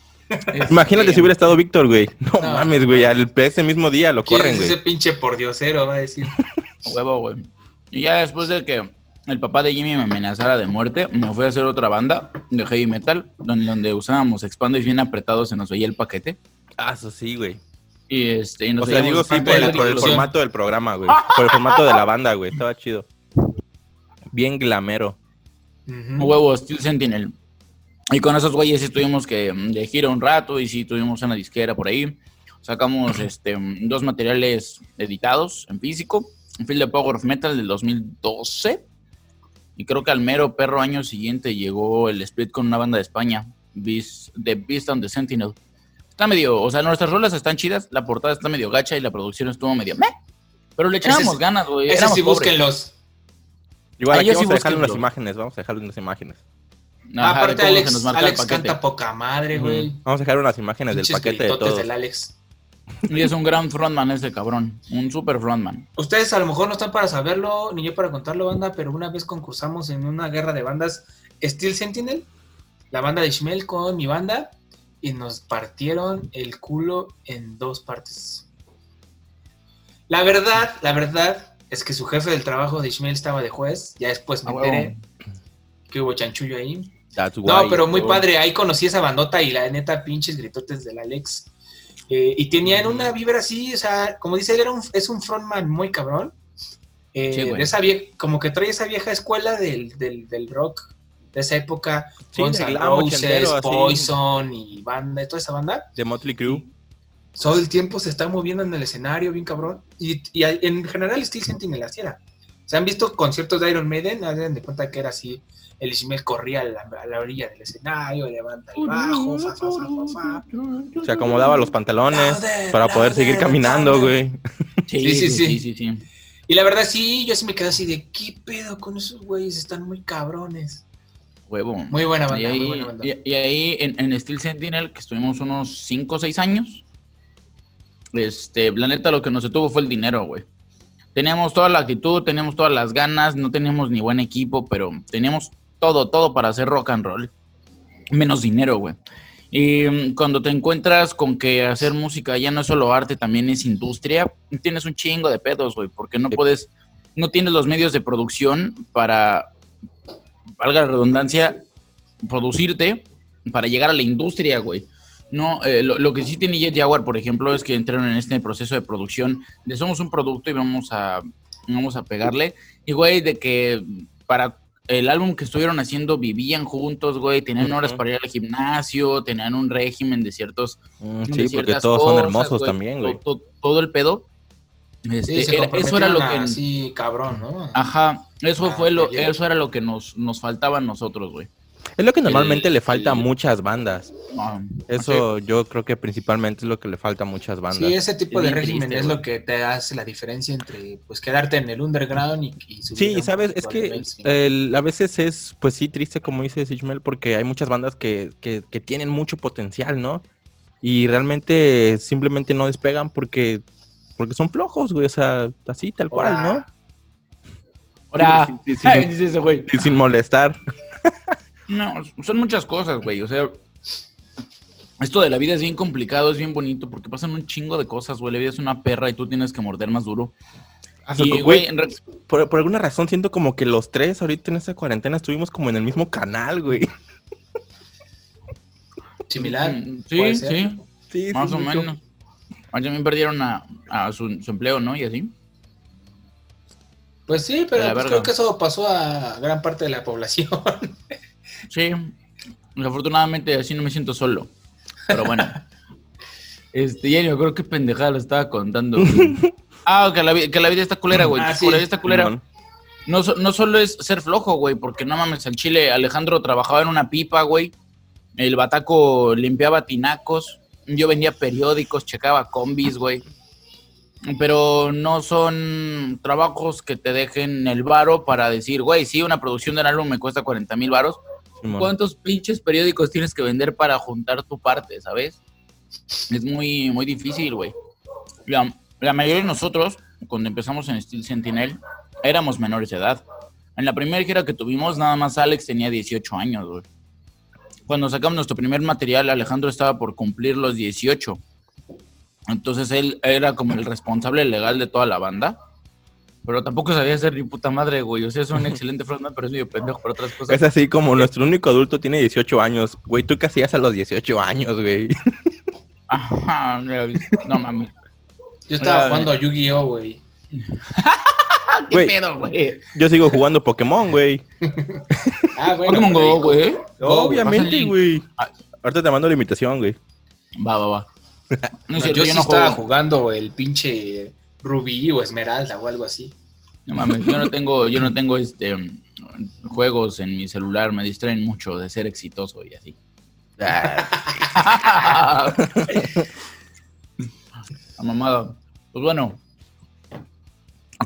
Imagínate Este, si hubiera estado Víctor, güey. No, No. mames, güey. Al ese mismo día lo ¿Quién corren, es ese güey. pinche pordiosero? Va a decir. Huevo, güey. Y ya después de que el papá de Jimmy me amenazara de muerte, me fui a hacer otra banda de heavy metal, donde, donde usábamos expandos bien apretados, se nos veía el paquete. Ah, eso sí, güey. Y este, y nos O sea, digo sí por el, por el difusión. formato del programa, güey. Por el formato de la banda, güey. Estaba chido. Bien glamero. Ujú. huevo Steel Sentinel. Y con esos güeyes sí tuvimos que mm, de gira un rato y sí tuvimos una disquera por ahí. Sacamos este, mm, dos materiales editados en físico. Un film de Power of Metal del 2012. Y creo que al mero perro año siguiente llegó el split con una banda de España, Beast, The Beast and the Sentinel. Está medio, o sea, nuestras rolas están chidas, la portada está medio gacha y la producción estuvo medio meh. Pero le echábamos Ese- ganas, güey. Ese sí, búsquenlos. Igual aquí sí vamos a dejar unas imágenes. Vamos a dejar unas imágenes. Ajá, Aparte, Alex, Alex canta poca madre, güey. Vamos a dejar unas imágenes del paquete de todos. del Alex. Y es un gran frontman ese cabrón. Un super frontman. Ustedes a lo mejor no están para saberlo, ni yo para contarlo, banda, pero una vez concursamos en una guerra de bandas Steel Sentinel, la banda de Ishmael con mi banda, y nos partieron el culo en dos partes. La verdad, la verdad es que su jefe del trabajo de Ishmael estaba de juez, ya después me Ah, enteré que hubo chanchullo ahí. That's No, pero muy padre. Ahí conocí esa bandota y la neta, pinches gritotes del Alex. Eh, y tenían una vibra así, o sea, como dice él, era un, es un frontman muy cabrón. Eh, Sí, esa como que trae esa vieja escuela del, del, del rock de esa época. Sí, Guns N' Roses, así. Poison y banda, toda esa banda. De Motley Crue. Todo el tiempo se está moviendo en el escenario, bien cabrón. Y, y en general Steel Sentinel así era. Se han visto conciertos de Iron Maiden, hagan de cuenta que era así. El Ishmael corría a la, a la orilla del escenario, levanta el bajo, fa, fa, fa, fa, fa. Se acomodaba los pantalones para poder seguir caminando, güey. Sí, sí, sí. sí, sí, sí. Y la verdad, sí, yo sí me quedé así de, ¿qué pedo con esos güeyes? Están muy cabrones. Huevo. Muy buena banda, Y ahí, muy buena banda. y- y ahí en, en Steel Sentinel, que estuvimos unos 5 o 6 años, este, la neta lo que nos detuvo fue el dinero, güey. Teníamos toda la actitud, teníamos todas las ganas, no teníamos ni buen equipo, pero teníamos todo, todo para hacer rock and roll. Menos dinero, güey. Y mm, cuando te encuentras con que hacer música ya no es solo arte, también es industria, tienes un chingo de pedos, güey, porque no puedes, no tienes los medios de producción para, valga la redundancia, producirte para llegar a la industria, güey. No, eh, lo, lo que sí tiene Jet Jaguar, por ejemplo, es que entraron en este proceso de producción de somos un producto y vamos a, vamos a pegarle. Y, güey, de que para el álbum que estuvieron haciendo vivían juntos, güey, tenían horas para ir al gimnasio, tenían un régimen de ciertos... Mm, de Sí, porque todos son cosas, hermosos güey, también, güey. to- to- Todo, el pedo. Este, Sí, se era- eso era lo que... así, cabrón, ¿no? Ajá, eso Ah, fue lo, eso era lo que nos, nos faltaba a nosotros, güey. Es lo que normalmente El- le falta a muchas bandas. Ah, Eso yo creo que principalmente es lo que le falta a muchas bandas. Sí, ese tipo Es de régimen triste, es lo que te hace la diferencia entre pues quedarte en el underground y, y subir Sí, sabes, es que el- a veces es, pues sí, triste, como dice Sigmel, porque hay muchas bandas que, que, que tienen mucho potencial, ¿no? Y realmente simplemente no despegan porque, porque son flojos, güey, o sea, así, tal cual, ¿no? Ahora, Sí, sí, sí, sin molestar. No, son muchas cosas, güey. O sea, esto de la vida es bien complicado, es bien bonito, porque pasan un chingo de cosas, güey. La vida es una perra y tú tienes que morder más duro. Y, que, güey, en re- por, por alguna razón siento como que los tres ahorita en esta cuarentena estuvimos como en el mismo canal, güey. similar. Mm, puede Sí, ser. sí, Sí, sí, más o mucho. menos. Ah, También perdieron a, a su, su empleo, ¿no? Y así. Pues sí, pero pues, creo que eso pasó a gran parte de la población. Sí, afortunadamente así no me siento solo. Pero bueno. este, ya me acuerdo qué pendejada le estaba contando. güey. ah, que la, que la vida está culera, güey. Ah, que sí. La vida está culera. No, no solo es ser flojo, güey, porque no mames, al chile Alejandro trabajaba en una pipa, güey. El bataco limpiaba tinacos. Yo vendía periódicos, checaba combis, güey. Pero no son trabajos que te dejen el varo para decir, güey, sí, una producción de un álbum me cuesta 40 mil varos. ¿Cuántos pinches periódicos tienes que vender para juntar tu parte, sabes? Es muy, muy difícil, güey. La, la mayoría de nosotros, cuando empezamos en Steel Sentinel, éramos menores de edad. En la primera gira que tuvimos, nada más Alex tenía 18 años, güey. Cuando sacamos nuestro primer material, Alejandro estaba por cumplir los 18. Entonces él era como el responsable legal de toda la banda. Pero tampoco sabía ser ni puta madre, güey. O sea, es un excelente frontman, pero es medio pendejo para otras cosas. Es así como nuestro único adulto tiene 18 años. Güey, ¿tú qué hacías a los 18 años, güey? Ajá, no mames. Yo estaba jugando a Yu-Gi-Oh, güey. ¿Qué pedo, güey? Yo sigo jugando Pokémon, güey. Ah, bueno. Pokémon Go, güey. Obviamente, güey. Ah. Ahorita te mando la invitación, güey. Va, va, va. No No, yo yo sí no estaba jugando el pinche Rubí o Esmeralda o algo así. No mames, yo no tengo, yo no tengo este juegos en mi celular, me distraen mucho de ser exitoso y así. La mamada. Pues bueno.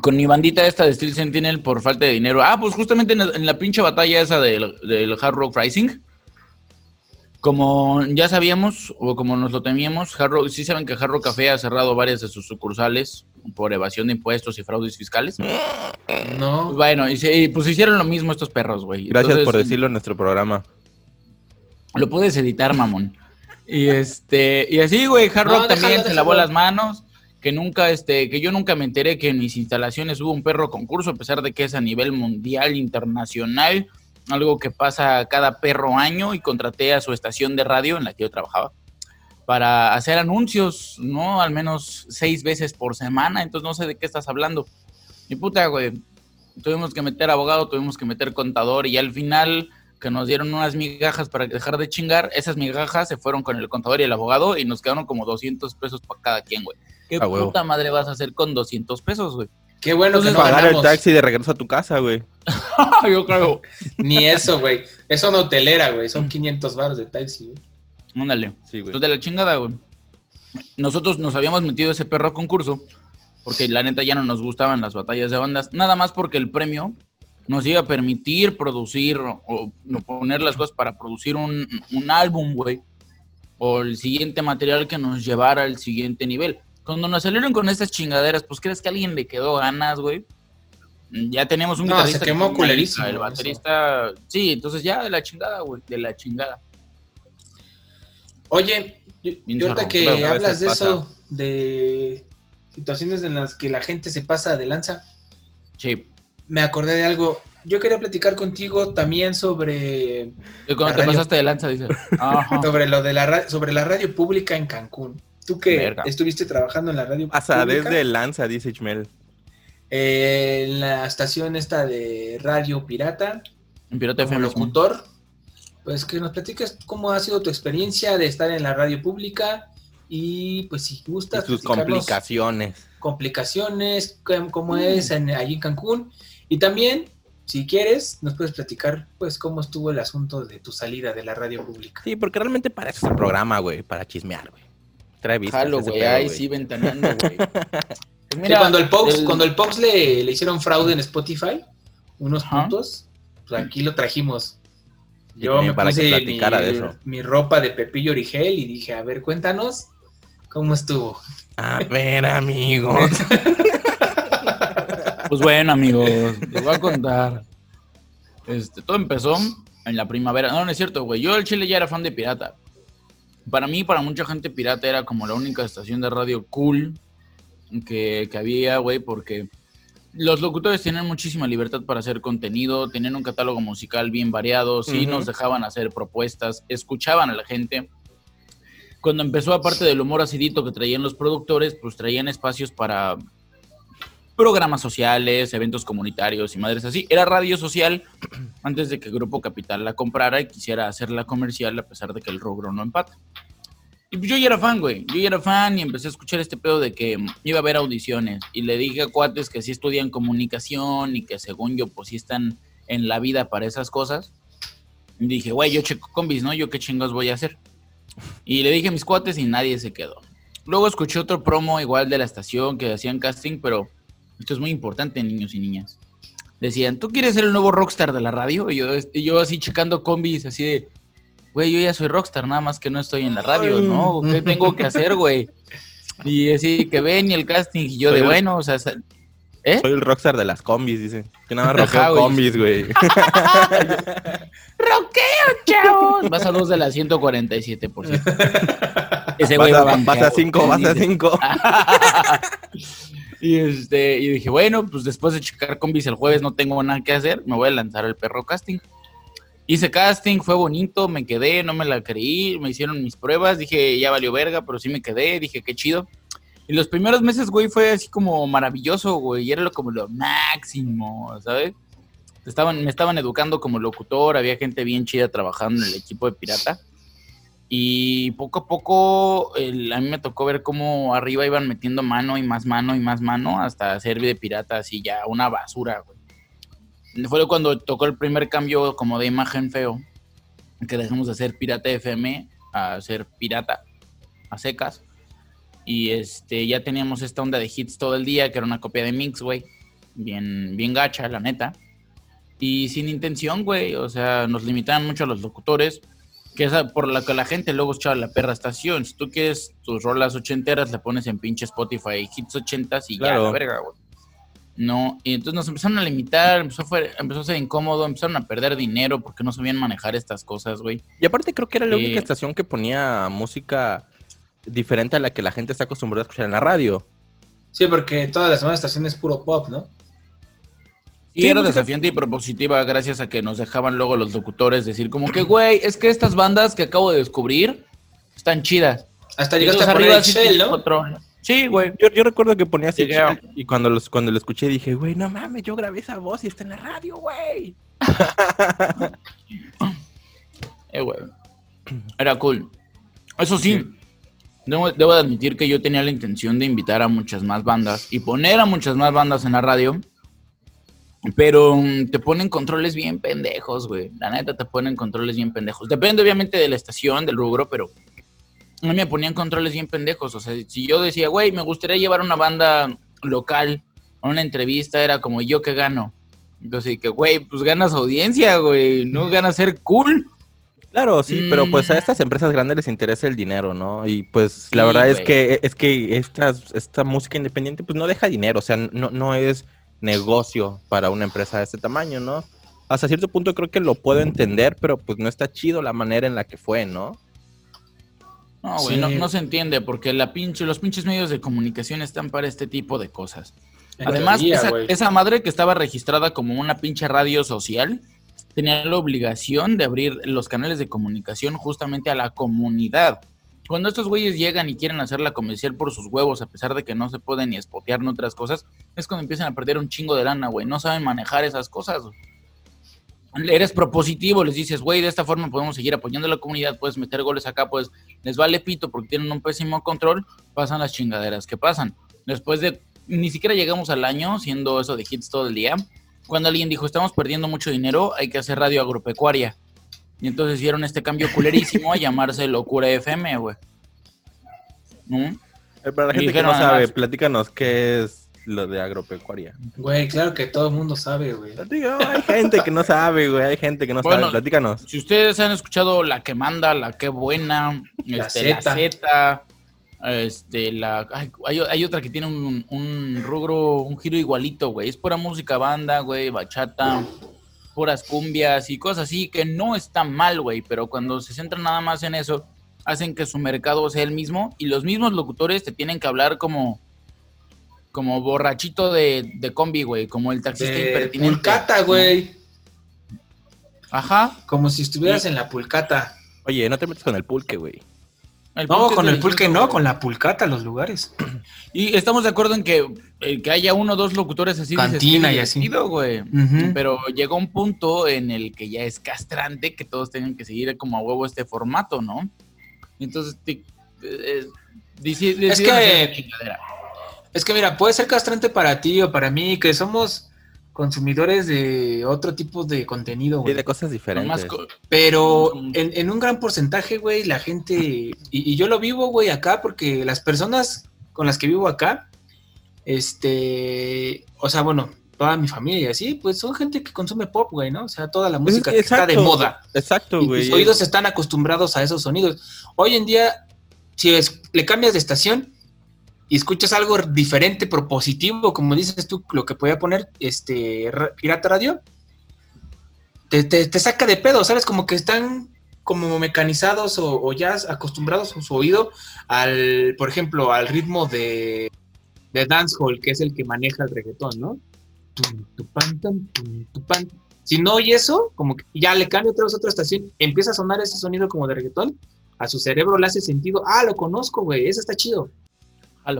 Con mi bandita esta de Steel Sentinel por falta de dinero. Ah, pues justamente en la, en la pinche batalla esa del, del Hard Rock Rising. Como ya sabíamos, o como nos lo temíamos, Hard Rock, sí saben que Hard Rock Café ha cerrado varias de sus sucursales por evasión de impuestos y fraudes fiscales. No. Pues bueno, y, se- y, pues hicieron lo mismo estos perros, güey. Gracias Entonces, por decirlo en nuestro programa. Lo puedes editar, mamón. Y este, y así, güey, Hard No, también déjalo, se lavó déjalo. las manos. Que nunca, este, que yo nunca me enteré que en mis instalaciones hubo un perro concurso, a pesar de que es a nivel mundial, internacional, algo que pasa cada perro año, y contraté a su estación de radio en la que yo trabajaba para hacer anuncios, ¿no? Al menos seis veces por semana, entonces no sé de qué estás hablando. Y puta, güey, tuvimos que meter abogado, tuvimos que meter contador, y al final que nos dieron unas migajas para dejar de chingar, esas migajas se fueron con el contador y el abogado y nos quedaron como 200 pesos para cada quien, güey. ¿Qué puta madre vas a hacer con 200 pesos, güey? Qué bueno que Entonces, no Pagar el taxi de regreso a tu casa, güey. Yo creo. Ni eso, güey. Eso no hotelera, güey. Son 500 baros de taxi, güey. Ándale. Sí, güey. Pues de la chingada, güey. Nosotros nos habíamos metido ese perro a concurso porque la neta ya no nos gustaban las batallas de bandas. Nada más porque el premio nos iba a permitir producir o, o poner las cosas para producir un, un álbum, güey. O el siguiente material que nos llevara al siguiente nivel. Cuando nos salieron con estas chingaderas, pues crees que a alguien le quedó ganas, güey. Ya tenemos un No, guitarrista se que quemó una culerísimo El eso. baterista, sí, entonces ya de la chingada, güey, de la chingada. Oye, y- ahorita que Claro, hablas de pasa. eso, de situaciones en las que la gente se pasa de lanza, Sí. me acordé de algo. Yo quería platicar contigo también sobre, Y cuando te radio. pasaste de lanza, dices. Sobre lo de la sobre la radio pública en Cancún. Tú que Verga. estuviste trabajando en la radio Hasta pública, desde Lanza, dice Chmel. eh, en la estación esta de Radio Pirata, En Pirata como FM. locutor, pues que nos platiques cómo ha sido tu experiencia de estar en la radio pública y pues si Y gustas sus platicarnos complicaciones. complicaciones, cómo, Mm. es en, allí en Cancún y también si quieres nos puedes platicar pues cómo estuvo el asunto de tu salida de la radio pública. Sí, porque realmente para eso es el programa, güey. Para chismear, güey. Trae vistas Jalo, güey. Ahí sí ventaneando, güey. Pues Sí, cuando el Pox, el- cuando el Pox le, le hicieron fraude en Spotify, unos Ajá. puntos, pues aquí lo trajimos. Yo me para que puse mi, platicara de eso. mi ropa de Pepillo Origel y dije, a ver, cuéntanos cómo estuvo. A ver, amigos. Pues bueno, amigos, les voy a contar. Este, todo empezó en la primavera. No, no es cierto, güey. Yo el Chile ya era fan de Pirata. Para mí, para mucha gente, Pirata era como la única estación de radio cool que, que había, güey, porque los locutores tenían muchísima libertad para hacer contenido, tenían un catálogo musical bien variado, sí nos dejaban hacer propuestas, escuchaban a la gente. Cuando empezó, aparte del humor acidito que traían los productores, pues traían espacios para programas sociales, eventos comunitarios y madres así. Era radio social antes de que Grupo Capital la comprara y quisiera hacerla comercial a pesar de que el rubro no empata. Y pues yo ya era fan, güey. Yo ya era fan y empecé a escuchar este pedo de que iba a haber audiciones. Y le dije a cuates que sí estudian comunicación y que según yo, pues sí están en la vida para esas cosas. Y dije, güey, yo checo combis, ¿no? Yo qué chingos voy a hacer. Y le dije a mis cuates y nadie se quedó. Luego escuché otro promo igual de la estación que hacían casting, pero esto es muy importante, niños y niñas. Decían, ¿tú quieres ser el nuevo rockstar de la radio? Y yo, y yo así checando combis, así de, güey, yo ya soy rockstar, nada más que no estoy en la radio, ¿no? ¿Qué tengo que hacer, güey? Y así que ven y el casting, y yo de, el- bueno, o sea, ¿eh? Soy el rockstar de las combis, dice. Que nada más rockeo combis, güey. ¡Rockeo, chavos! Vas a dos de la 147, por cierto. Ese güey Vas va a, vas a cinco, vas a cinco. y este, y dije, bueno, pues después de checar combis el jueves no tengo nada que hacer, me voy a lanzar al perro casting. Hice casting, fue bonito, me quedé, no me la creí, me hicieron mis pruebas, dije, ya valió verga, pero sí me quedé, dije, qué chido. Y los primeros meses, güey, fue así como maravilloso, güey, y era lo, como lo máximo, ¿sabes? Estaban, me estaban educando como locutor, había gente bien chida trabajando en el equipo de Pirata. Y poco a poco a mí me tocó ver cómo arriba iban metiendo mano y más mano y más mano hasta hacer de pirata así ya una basura, güey. Fue cuando tocó el primer cambio como de imagen feo, que dejamos de hacer pirata FM a ser pirata a secas. Y este ya teníamos esta onda de hits todo el día, que era una copia de Mix, güey. Bien, bien gacha, la neta. Y sin intención, güey. O sea, nos limitaban mucho a los locutores que es por la que la gente luego escuchaba la perra estación. Si tú quieres tus rolas ochenteras, le pones en pinche Spotify hits ochentas y ya, la verga, güey. No, y entonces nos empezaron a limitar, empezó a, fue- empezó a ser incómodo, empezaron a perder dinero porque no sabían manejar estas cosas, güey. Y aparte creo que era la única estación que ponía música diferente a la que la gente está acostumbrada a escuchar en la radio. Sí, porque todas las demás estaciones es puro pop, ¿no? Y Sí, era desafiante y propositiva gracias a que nos dejaban luego los locutores decir como que, güey, es que estas bandas que acabo de descubrir están chidas. Hasta llegaste a poner el sí Shell, ¿no? otro. Sí, güey. Yo, yo recuerdo que ponía así y cuando los cuando lo escuché dije, güey, no mames, yo grabé esa voz y está en la radio, güey. Eh, güey. Era cool. Eso sí, debo, debo de admitir que yo tenía la intención de invitar a muchas más bandas y poner a muchas más bandas en la radio. Pero mm, te ponen controles bien pendejos, güey. La neta te ponen controles bien pendejos. Depende obviamente de la estación, del rubro, pero a mí me ponían controles bien pendejos. O sea, si yo decía, güey, me gustaría llevar una banda local a una entrevista, era como, ¿yo qué gano? Entonces, que, güey, pues ganas audiencia, güey, no ganas ser cool. Claro, sí, pero pues a Mm. estas empresas grandes les interesa el dinero, ¿no? Y pues la Sí, verdad es que es que esta, esta música independiente pues no deja dinero, o sea, no, no es negocio para una empresa de este tamaño, ¿no? Hasta cierto punto creo que lo puedo entender, pero pues no está chido la manera en la que fue, ¿no? No, güey, Sí. no, no se entiende, porque la pinche, los pinches medios de comunicación están para este tipo de cosas. En Además, teoría, esa, güey. esa madre que estaba registrada como una pinche radio social tenía la obligación de abrir los canales de comunicación justamente a la comunidad. Cuando estos güeyes llegan y quieren hacerla comercial por sus huevos, a pesar de que no se pueden ni espotear ni otras cosas, es cuando empiezan a perder un chingo de lana, güey. No saben manejar esas cosas. Eres propositivo, les dices, güey, de esta forma podemos seguir apoyando a la comunidad, puedes meter goles acá, pues les vale pito porque tienen un pésimo control, pasan las chingaderas que pasan. Después de, ni siquiera llegamos al año siendo eso de hits todo el día, cuando alguien dijo, estamos perdiendo mucho dinero, hay que hacer radio agropecuaria. Y entonces hicieron este cambio culerísimo a llamarse Locura FM, güey. ¿No? Eh, Para la gente que no sabe, además- platícanos qué es lo de agropecuaria. Güey, claro que todo el mundo sabe, güey. Hay gente que no sabe, güey, hay gente que no Bueno, sabe, platícanos. Si ustedes han escuchado La que manda, La que buena, La este, la Zeta. Z, este, la, ay, hay, hay otra que tiene un, un rubro, un giro igualito, güey. Es pura música banda, güey, bachata, puras cumbias y cosas así que no está mal, güey, pero cuando se centran nada más en eso, hacen que su mercado sea el mismo y los mismos locutores te tienen que hablar como como borrachito de, de combi, güey, como el taxista De impertinente. pulcata, güey. Ajá. Como si estuvieras en la pulcata. Oye, no te metas con el pulque, güey. El No, con es el pulque no, con la pulcata los lugares. Y estamos de acuerdo en que, eh, que haya uno o dos locutores así. Cantina y así. güey. Pero llegó un punto en el que ya es castrante que todos tengan que seguir como a huevo este formato, ¿no? Entonces, te- eh, deci- decidieron que-. Es que mira, puede ser castrante para ti o para mí, que somos consumidores de otro tipo de contenido, Y güey. de cosas diferentes. Co- Pero en, en un gran porcentaje, güey, la gente, y, y yo lo vivo, güey, acá, porque las personas con las que vivo acá, este, o sea, bueno, toda mi familia, sí, pues son gente que consume pop, güey, ¿no? O sea, toda la Pues es música que que está de moda. Exacto, Y güey. tus oídos están acostumbrados a esos sonidos. Hoy en día, si es- le cambias de estación y escuchas algo diferente, propositivo, como dices tú, lo que podía poner este ra- Pirata Radio, te, te- te saca de pedo, ¿sabes? Como que están como mecanizados o, ya acostumbrados a su oído al, por ejemplo, al ritmo de, de dancehall, que es el que maneja el reggaetón, ¿no? Si no oye eso, como que ya le cambia otra vez otra estación, empieza a sonar ese sonido como de reggaetón, a su cerebro le hace sentido, ah, lo conozco, güey, eso está chido.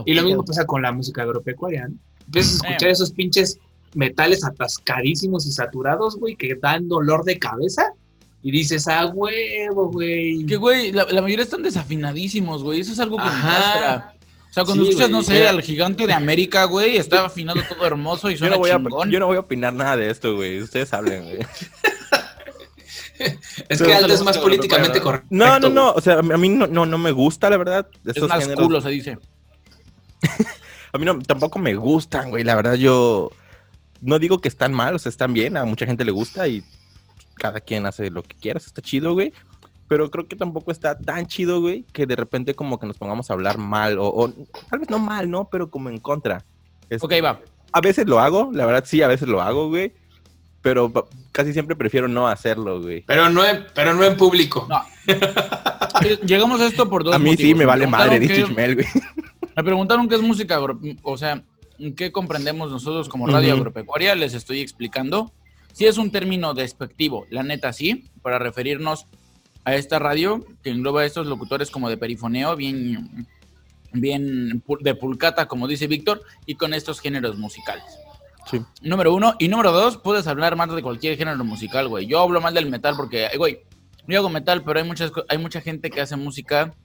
Y lo mismo pasa con la música agropecuaria, ¿no? Empiezas a escuchar esos pinches metales atascadísimos y saturados, güey, que dan dolor de cabeza. Y dices, ah, huevo, güey. Que, güey, la, la mayoría están desafinadísimos, güey. Eso es algo que me Ajá. castra. O sea, cuando Sí, escuchas, güey, no sé, al gigante de América, güey, está afinado todo hermoso y Yo suena no, voy a, yo no voy a opinar nada de esto, güey. Ustedes hablen, güey. Es Pero que Aldo es más políticamente correcto. No, no, no. O sea, a mí no, no, no me gusta, la verdad. Es más culo, se dice. A mí no, tampoco me gustan, güey. La verdad, yo no digo que están mal, o sea, están bien. A mucha gente le gusta y cada quien hace lo que quiera. Está chido, güey. Pero creo que tampoco está tan chido, güey, que de repente como que nos pongamos a hablar mal. O, o tal vez no mal, ¿no? Pero como en contra. Es- Ok, va. A veces lo hago, la verdad sí, a veces lo hago, güey. Pero casi siempre prefiero no hacerlo, güey. Pero no, en, pero no en público. No. Llegamos a esto por dos A mí sí motivos. me vale madre, dice Chumel, güey. Me preguntaron qué es música. O sea, ¿qué comprendemos nosotros como radio agropecuaria? Les estoy explicando. Si es un término despectivo, la neta sí, para referirnos a esta radio que engloba a estos locutores como de perifoneo, bien, bien de pulcata, como dice Víctor, y con estos géneros musicales. Sí. Número uno. Y número dos, puedes hablar más de cualquier género musical, güey. Yo hablo mal del metal porque, eh, güey, yo hago metal, pero hay, muchas, hay mucha gente que hace música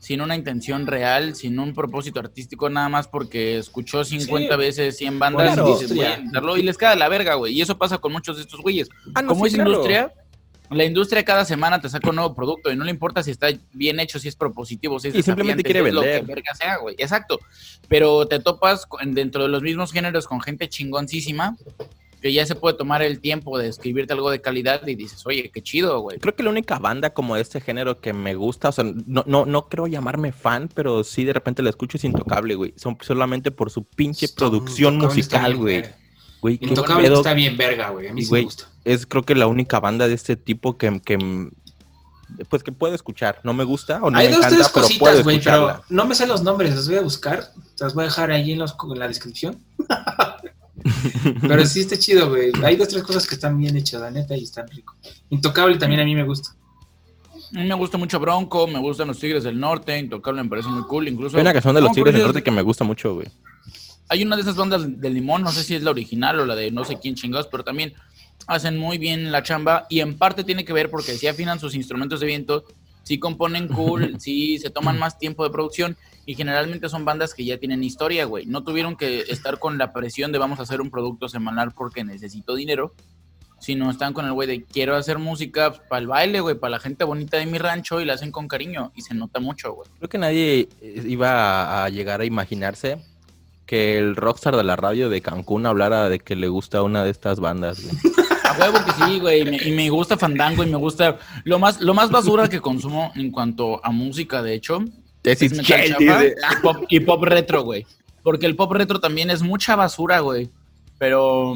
sin una intención real, sin un propósito artístico, nada más porque escuchó 50 Sí. veces 100 bandas Claro. y dices, voy a intentarlo", y les queda la verga, güey. Y eso pasa con muchos de estos güeyes. Ah, no, Como sí, es claro. industria, la industria cada semana te saca un nuevo producto y no le importa si está bien hecho, si es propositivo, si es Y simplemente desafiante, quiere si es lo que vender. verga sea, güey. Exacto. Pero te topas con- dentro de los mismos géneros con gente chingoncísima que ya se puede tomar el tiempo de escribirte algo de calidad y dices, oye, qué chido, güey. Creo que la única banda como de este género que me gusta, o sea, no, no, no creo llamarme fan, pero sí de repente la escucho es Intocable, güey. Son solamente por su pinche producción musical, güey. Güey, Intocable pedo. está bien verga, güey. A mí Y, sí güey, me gusta. Es creo que la única banda de este tipo que, que pues que puedo escuchar. No me gusta o no Hay me dos, encanta, tres pero puedo cositas, güey, escucharla. pero no me sé los nombres, los voy a buscar. Los voy a dejar ahí en, los, en la descripción. pero sí está chido, güey. Hay dos, tres cosas que están bien hechas, la neta, y están rico. Intocable también a mí me gusta. A mí me gusta mucho Bronco, me gustan los Tigres del Norte, Intocable me parece muy cool, incluso... Hay una canción de los No, Tigres del Norte que me gusta mucho, güey. Hay una de esas bandas de Limón, no sé si es la original o la de no sé quién chingados, pero también hacen muy bien la chamba y en parte tiene que ver porque si afinan sus instrumentos de viento, si componen cool, si se toman más tiempo de producción y generalmente son bandas que ya tienen historia, güey. No tuvieron que estar con la presión de vamos a hacer un producto semanal porque necesito dinero, sino están con el güey de quiero hacer música para el baile, güey, para la gente bonita de mi rancho y la hacen con cariño y se nota mucho, güey. Creo que nadie eh, iba a, a llegar a imaginarse que el rockstar de la radio de Cancún hablara de que le gusta una de estas bandas, güey. A huevo que sí, güey. Y me, y me gusta Fandango y me gusta. Lo más, lo más basura que consumo en cuanto a música, de hecho, Es es metal y pop, y pop retro, güey. Porque el pop retro también es mucha basura, güey. Pero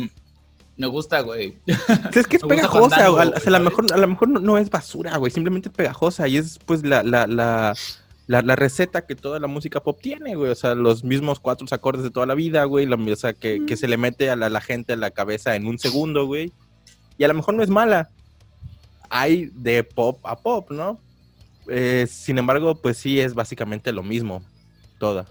me gusta, güey. Es que es Me pegajosa, Fandango, güey. O sea, a lo mejor, a lo mejor no, no es basura, güey. Simplemente es pegajosa y es pues la, la, la, la, la receta que toda la música pop tiene, güey. O sea, los mismos cuatro acordes de toda la vida, güey. La, o sea, que, que se le mete a la, la gente a la cabeza en un segundo, güey. Y a lo mejor no es mala. Hay de pop a pop, ¿no? Eh, sin embargo, pues sí es básicamente lo mismo. Toda.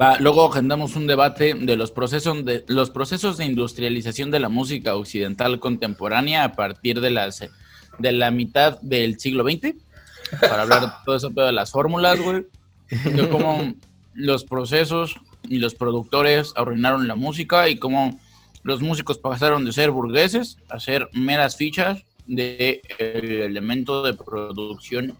Va, luego agendamos un debate de los procesos de los procesos de industrialización de la música occidental contemporánea a partir de las de la mitad del siglo XX para hablar de todo eso pedo de las fórmulas, güey, de cómo los procesos y los productores arruinaron la música y cómo los músicos pasaron de ser burgueses a ser meras fichas de el elemento de producción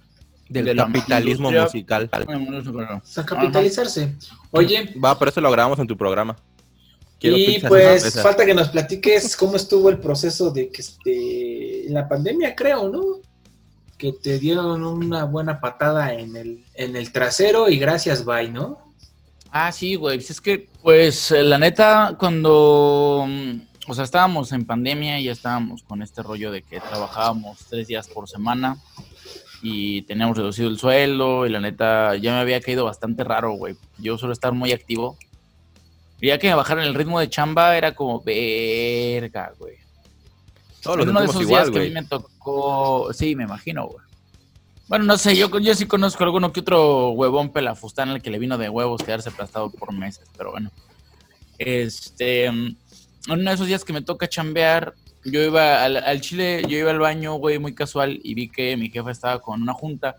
Del de capitalismo musical. O sea, capitalizarse. Oye, Va, por eso lo grabamos en tu programa. Quiero y pues falta que nos platiques cómo estuvo el proceso de que este, en la pandemia, creo, ¿no? Que te dieron una buena patada en el, en el trasero y gracias, bye, ¿no? Ah, sí, güey. pues Es que, pues, eh, la neta, cuando, mm, o sea, estábamos en pandemia, ya estábamos con este rollo de que trabajábamos tres días por semana y teníamos reducido el sueldo y la neta, ya me había caído bastante raro, güey. Yo suelo estar muy activo. Y ya que me bajaron el ritmo de chamba, era como, verga, güey. Todos uno de esos igual, días que a mí me tocó, sí, me imagino, güey. Bueno, no sé, yo, yo sí conozco alguno que otro huevón pelafustán al que le vino de huevos quedarse aplastado por meses, pero bueno. Este, en uno de esos días que me toca chambear, yo iba al, al Chile, yo iba al baño, güey, muy casual, y vi que mi jefa estaba con una junta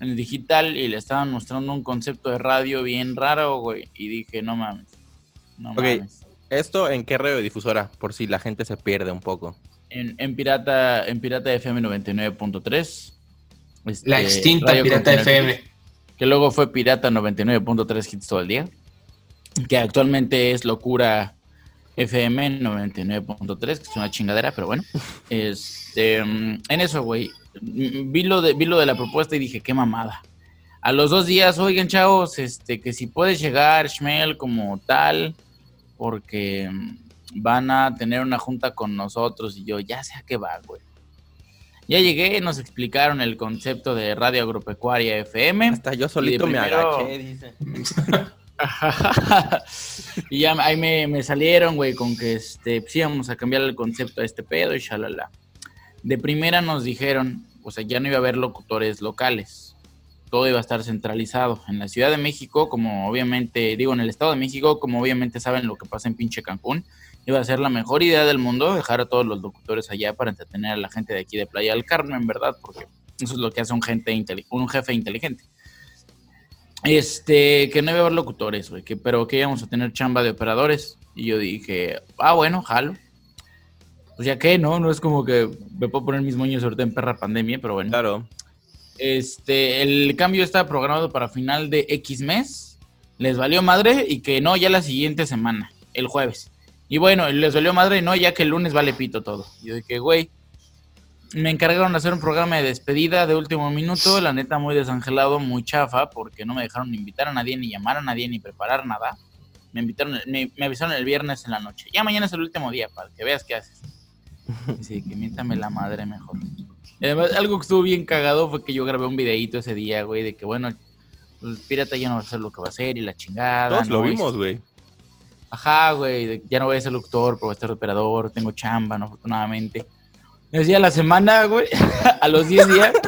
en el digital y le estaban mostrando un concepto de radio bien raro, güey, y dije, no mames, no Ok. mames. ¿Esto en qué radiodifusora? Por si la gente se pierde un poco. En, en Pirata, en Pirata FM 99.3. este, La extinta Radio Pirata FM. Que luego fue Pirata 99.3 hits todo el día. Que actualmente es Locura FM 99.3, que es una chingadera, pero bueno. Este, en eso, güey. Vi lo, de, vi lo de la propuesta y dije, qué mamada. A los dos días, oigan, chavos, este, que si puedes llegar, Shmel, como tal, porque van a tener una junta con nosotros y yo ya sé a qué va, güey. Ya llegué, nos explicaron el concepto de radio agropecuaria FM. Hasta yo solito me primero- agaché, dice. y ya ahí me, me salieron, güey, con que este, pues íbamos a cambiar el concepto a este pedo y shalala. De primera nos dijeron, o sea, ya no iba a haber locutores locales. Todo iba a estar centralizado. En la Ciudad de México, como obviamente, digo, en el Estado de México, como obviamente saben lo que pasa en pinche Cancún, iba a ser la mejor idea del mundo dejar a todos los locutores allá para entretener a la gente de aquí de Playa del Carmen, ¿verdad? Porque eso es lo que hace un, gente un jefe inteligente. Este, que no iba a haber locutores, güey, que, pero que íbamos a tener chamba de operadores. Y yo dije, ah, bueno, jalo. Pues ya que, ¿no? No es como que me puedo poner mis moños ahorita en perra pandemia, pero bueno. Claro. Este, el cambio estaba programado para final de X mes. Les valió madre y que no, ya la siguiente semana, el jueves. Y bueno, les dolió madre, no, ya que el lunes vale pito todo. Yo dije, güey, me encargaron de hacer un programa de despedida de último minuto, la neta muy desangelado, muy chafa, porque no me dejaron invitar a nadie, ni llamar a nadie, ni preparar nada. Me invitaron, me, me avisaron el viernes en la noche. Ya mañana es el último día, para que veas qué haces. Que miéntame la madre mejor. Además, algo que estuvo bien cagado fue que yo grabé un videíto ese día, güey, de que bueno, el pirata ya no va a hacer lo que va a hacer y la chingada. Todos lo vimos, güey. Ajá, güey, ya no voy a ser locutor, pero voy a estar de operador, tengo chamba, ¿no? Afortunadamente. Decía la semana, güey, a los 10 días.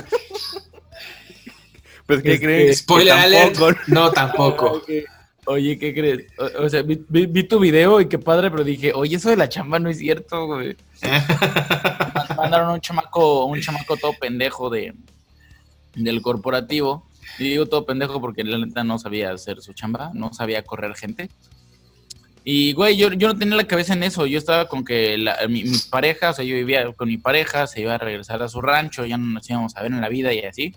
Pues, ¿qué Este, creen? Spoiler Que alert. tampoco. No, tampoco. Oye, Oye, ¿qué crees? O, o sea, vi, vi- vi tu video y qué padre, pero dije, oye, eso de la chamba no es cierto, güey. Mandaron un chamaco, un chamaco todo pendejo de del corporativo. Y digo todo pendejo porque la neta no sabía hacer su chamba, no sabía correr gente. Y, güey, yo, yo no tenía la cabeza en eso. Yo estaba con que la- mi, mi pareja, o sea, yo vivía con mi pareja, se iba a regresar a su rancho, ya no nos íbamos a ver en la vida y así.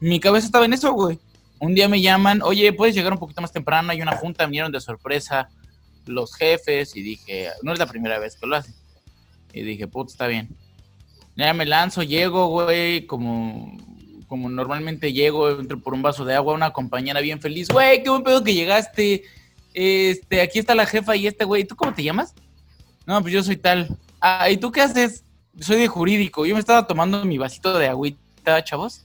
Mi cabeza estaba en eso, güey. Un día me llaman, oye, ¿puedes llegar un poquito más temprano? Hay una junta, vinieron de sorpresa los jefes y dije, no es la primera vez que lo hacen. Y dije, puta, está bien. Ya me lanzo, llego, güey, como, como normalmente llego, entro por un vaso de agua, una compañera bien feliz, güey, qué buen pedo que llegaste. Este, aquí está la jefa y este güey, ¿tú cómo te llamas? No, pues yo soy tal. Ah, ¿y tú qué haces? Soy de jurídico. Yo me estaba tomando mi vasito de agüita, chavos.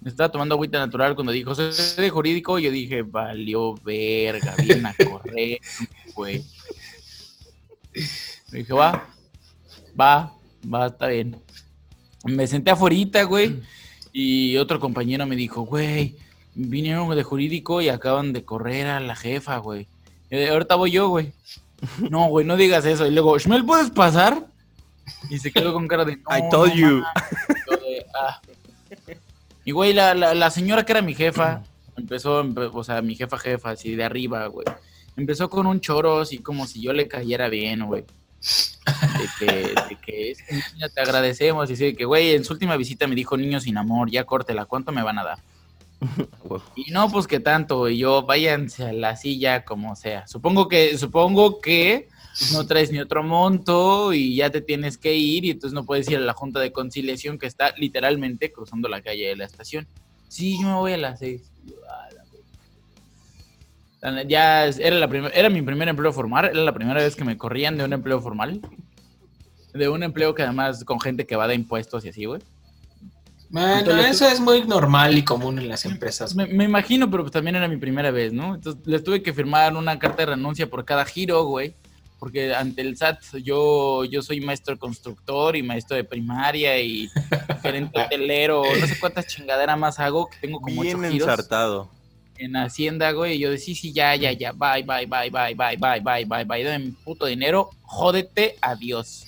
Me estaba tomando agüita natural cuando dijo, soy de jurídico. Yo dije, valió verga, bien a correr, güey. Me dije, va, va, va, está bien. Me senté afuera, güey, y otro compañero me dijo, güey, vinieron de jurídico y acaban de correr a la jefa, güey. Y ahorita voy yo, güey. No, güey, no digas eso. Y luego, ¿Shmel, puedes pasar? Y se quedó con cara de, no, I told no you. de, "Ah". Y, güey, la, la, la señora que era mi jefa, empezó, empe- o sea, mi jefa jefa, así de arriba, güey. Empezó con un choro, así como si yo le cayera bien, güey. De que, de que es que, niña, te agradecemos. Y así de que, güey, en su última visita me dijo niño sin amor, ya córtela, ¿cuánto me van a dar? Y no, pues que tanto, y yo váyanse a la silla como sea. Supongo que, supongo que no traes ni otro monto y ya te tienes que ir y entonces no puedes ir a la junta de conciliación que está literalmente cruzando la calle de la estación. Sí, yo me voy a las seis. Y yo, "A la verga". Ya era, la primer- era mi primer empleo formal, era la primera vez que me corrían de un empleo formal. De un empleo que además con gente que va de impuestos y así, güey. Bueno, Entonces, eso es muy normal y común en las empresas. Me, me imagino, pero pues también era mi primera vez, ¿no? Entonces les tuve que firmar una carta de renuncia por cada giro, güey. Porque ante el SAT yo, yo soy maestro constructor y maestro de primaria y gerente hotelero, no sé cuántas chingaderas más hago, que tengo como Bien ocho giros ensartado. en Hacienda, güey. Y yo de sí, sí, ya, ya, ya, bye, bye, bye, bye, bye, bye, bye, bye, bye, dame mi puto dinero, jódete, adiós.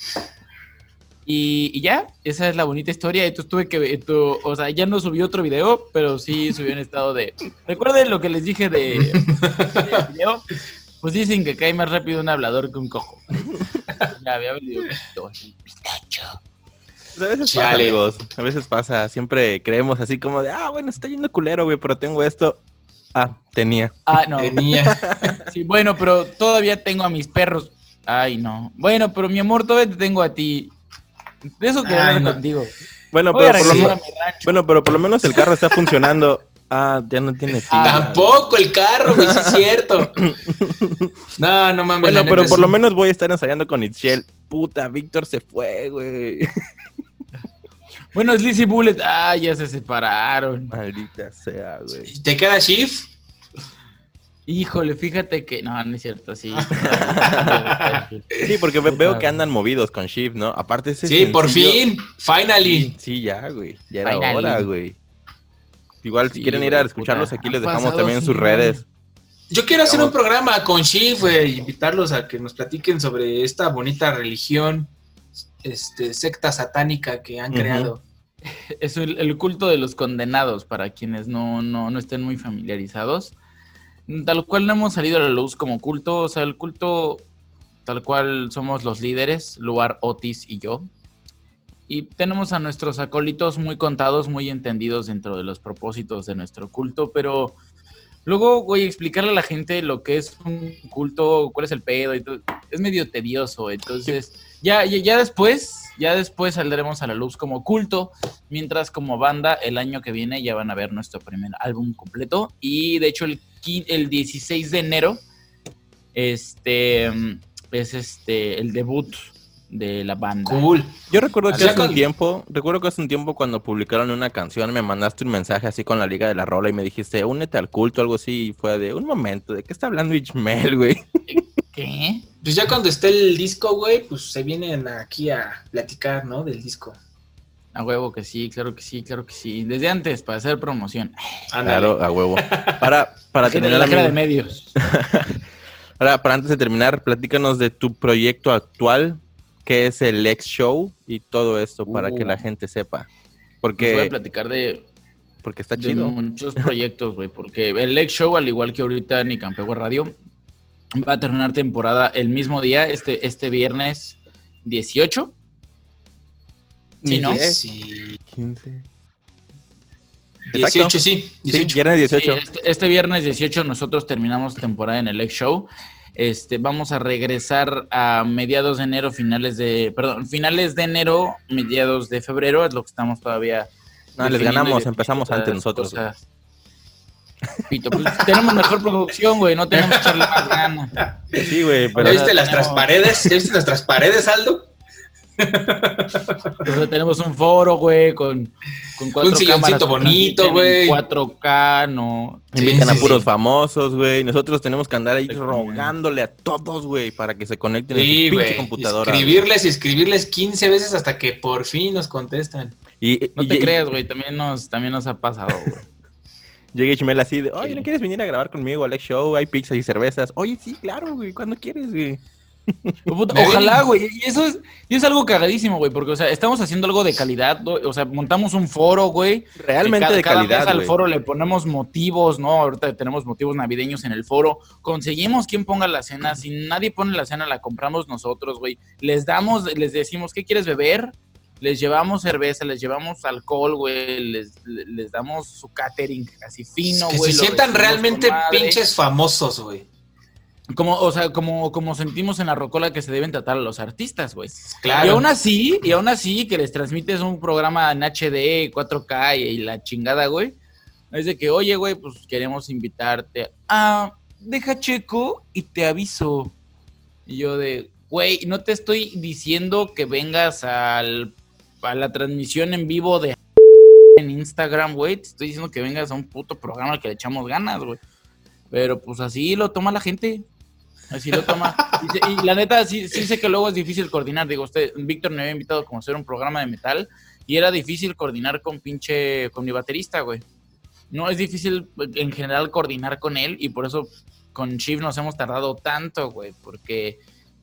Y, y ya, esa es la bonita historia. Entonces tuve que, tu- o sea, ya no subí otro video, pero sí subí un estado de. Recuerden lo que les dije de, video. Pues dicen que cae más rápido un hablador que un cojo. Ya había venido así. Pues a veces pasa, Chale. amigos. A veces pasa. Siempre creemos así como de, ah, bueno, está yendo culero, güey, pero tengo esto. Ah, tenía. Ah, no. Tenía. Sí, bueno, pero todavía tengo a mis perros. Ay, no. Bueno, pero mi amor, todavía te tengo a ti. De eso quería hablar no. contigo. Bueno, pero por, lo, bueno, pero por lo menos el carro está funcionando. Ah, ya no tiene Ah, fila. Tampoco el carro, güey, sí es cierto. No, no mames. Bueno, pero por sí. lo menos voy a estar ensayando con Itchel. Puta, Víctor se fue, güey. Bueno, Slizzy Bullet. Ah, ya se separaron. Maldita sea, güey. ¿Te queda shift? Híjole, fíjate que. No, no es cierto, sí. Sí, porque ve- veo que andan movidos con Shift, ¿no? Aparte ese Sí, por fin. Finally. Sí, ya, güey. Ya era Finally. hora, güey. Igual, si quieren ir a escucharlos puta. aquí, les dejamos también en sus redes. Yo quiero hacer un programa con Shift, güey, invitarlos a que nos platiquen sobre esta bonita religión, este, secta satánica que han creado. Es el, el culto de los condenados, para quienes no, no, no estén muy familiarizados. Tal cual no hemos salido a la luz como culto, o sea, el culto tal cual somos los líderes, Luar, Otis y yo. Y tenemos a nuestros acólitos muy contados, muy entendidos dentro de los propósitos de nuestro culto, pero Luego, güey, explicarle a la gente lo que es un culto, cuál es el pedo y todo, es medio tedioso. Entonces, ya, ya, ya después, ya después saldremos a la luz como culto, mientras como banda el año que viene ya van a ver nuestro primer álbum completo. Y de hecho, el, el 16 de enero, este, mm, es este, el debut de la banda. Cool. Yo recuerdo que Así hace un tiempo, recuerdo que hace un tiempo cuando publicaron una canción, me mandaste un mensaje así con la liga de la rola y me dijiste, únete al culto, algo así, y fue de un momento, ¿de qué está hablando Ichmel, güey? ¿Qué? Pues ya cuando esté el disco, güey, pues se vienen aquí a platicar, ¿no? Del disco. A huevo que sí, claro que sí, claro que sí. Desde antes, para hacer promoción. Claro, a huevo. Para, para La terminar, la cara de medios. Ahora, para antes de terminar, platícanos de tu proyecto actual, que es el X Show y todo esto para Uh. que la gente sepa. Les voy a Porque, platicar de, porque está de chido. muchos proyectos, güey. Porque el Lex Show, al igual que ahorita en Campegua Radio, va a terminar temporada el mismo día, este, este viernes 18. Sí, ¿no? Sí. 15. 18, sí. Sí, 18. viernes 18. Sí, este, este viernes 18 nosotros terminamos temporada en el Lex Show. Este, vamos a regresar a mediados de enero, finales de, perdón, finales de enero, mediados de febrero, es lo que estamos todavía. No, les ganamos, empezamos antes las nosotros. Pito, pues, tenemos mejor producción, güey, no tenemos que echarle más ganas. Sí, güey, ¿Ya pero viste las tenemos- transparedes? ¿Ya viste nuestras paredes, Aldo? Sea, tenemos un foro, güey, con, con cuatro Un silloncito bonito, güey. 4K, no. invitan Sí, a puros sí. famosos, güey. Nosotros tenemos que andar ahí Sí, rogándole a todos, güey, para que se conecten en Sí, su pinche güey. computadora. Escribirles y escribirles 15 veces hasta que por fin nos contestan. Y, No y- te y- creas, güey, también nos, también nos ha pasado, güey. Llega Ichmel así de, oye. ¿no quieres venir a grabar conmigo al Alex Show? Hay pizzas y cervezas. Oye, sí, claro, güey, cuando quieres, güey. Me Ojalá, güey. Y eso es, y es algo cagadísimo, güey, porque, o sea, estamos haciendo algo de calidad, ¿no? o sea, montamos un foro, güey. Realmente Cada- de cada calidad, mes al güey. foro le ponemos motivos, ¿no? Ahorita tenemos motivos navideños en el foro. Conseguimos quien ponga la cena. Si nadie pone la cena, la compramos nosotros, güey. Les damos, les decimos, ¿qué quieres beber? Les llevamos cerveza, les llevamos alcohol, güey. Les, damos su catering así fino, que güey. se lo sientan realmente pinches famosos, güey. Como, o sea, como, como sentimos en la rocola que se deben tratar a los artistas, güey. Claro. Y aún así, y aún así que les transmites un programa en HD, 4K y, y la chingada, güey. Es de que, oye, güey, pues queremos invitarte a deja checo y te aviso. Y yo de, güey, no te estoy diciendo que vengas al, a la transmisión en vivo de en Instagram, güey. Te estoy diciendo que vengas a un puto programa al que le echamos ganas, güey. Pero pues así lo toma la gente. Así lo toma. Y, la neta, sí, sí sé que luego es difícil coordinar. Digo, usted, Víctor me había invitado a hacer un programa de metal y era difícil coordinar con pinche, con mi baterista, güey. No es difícil en general coordinar con él y por eso con Shiv nos hemos tardado tanto, güey, porque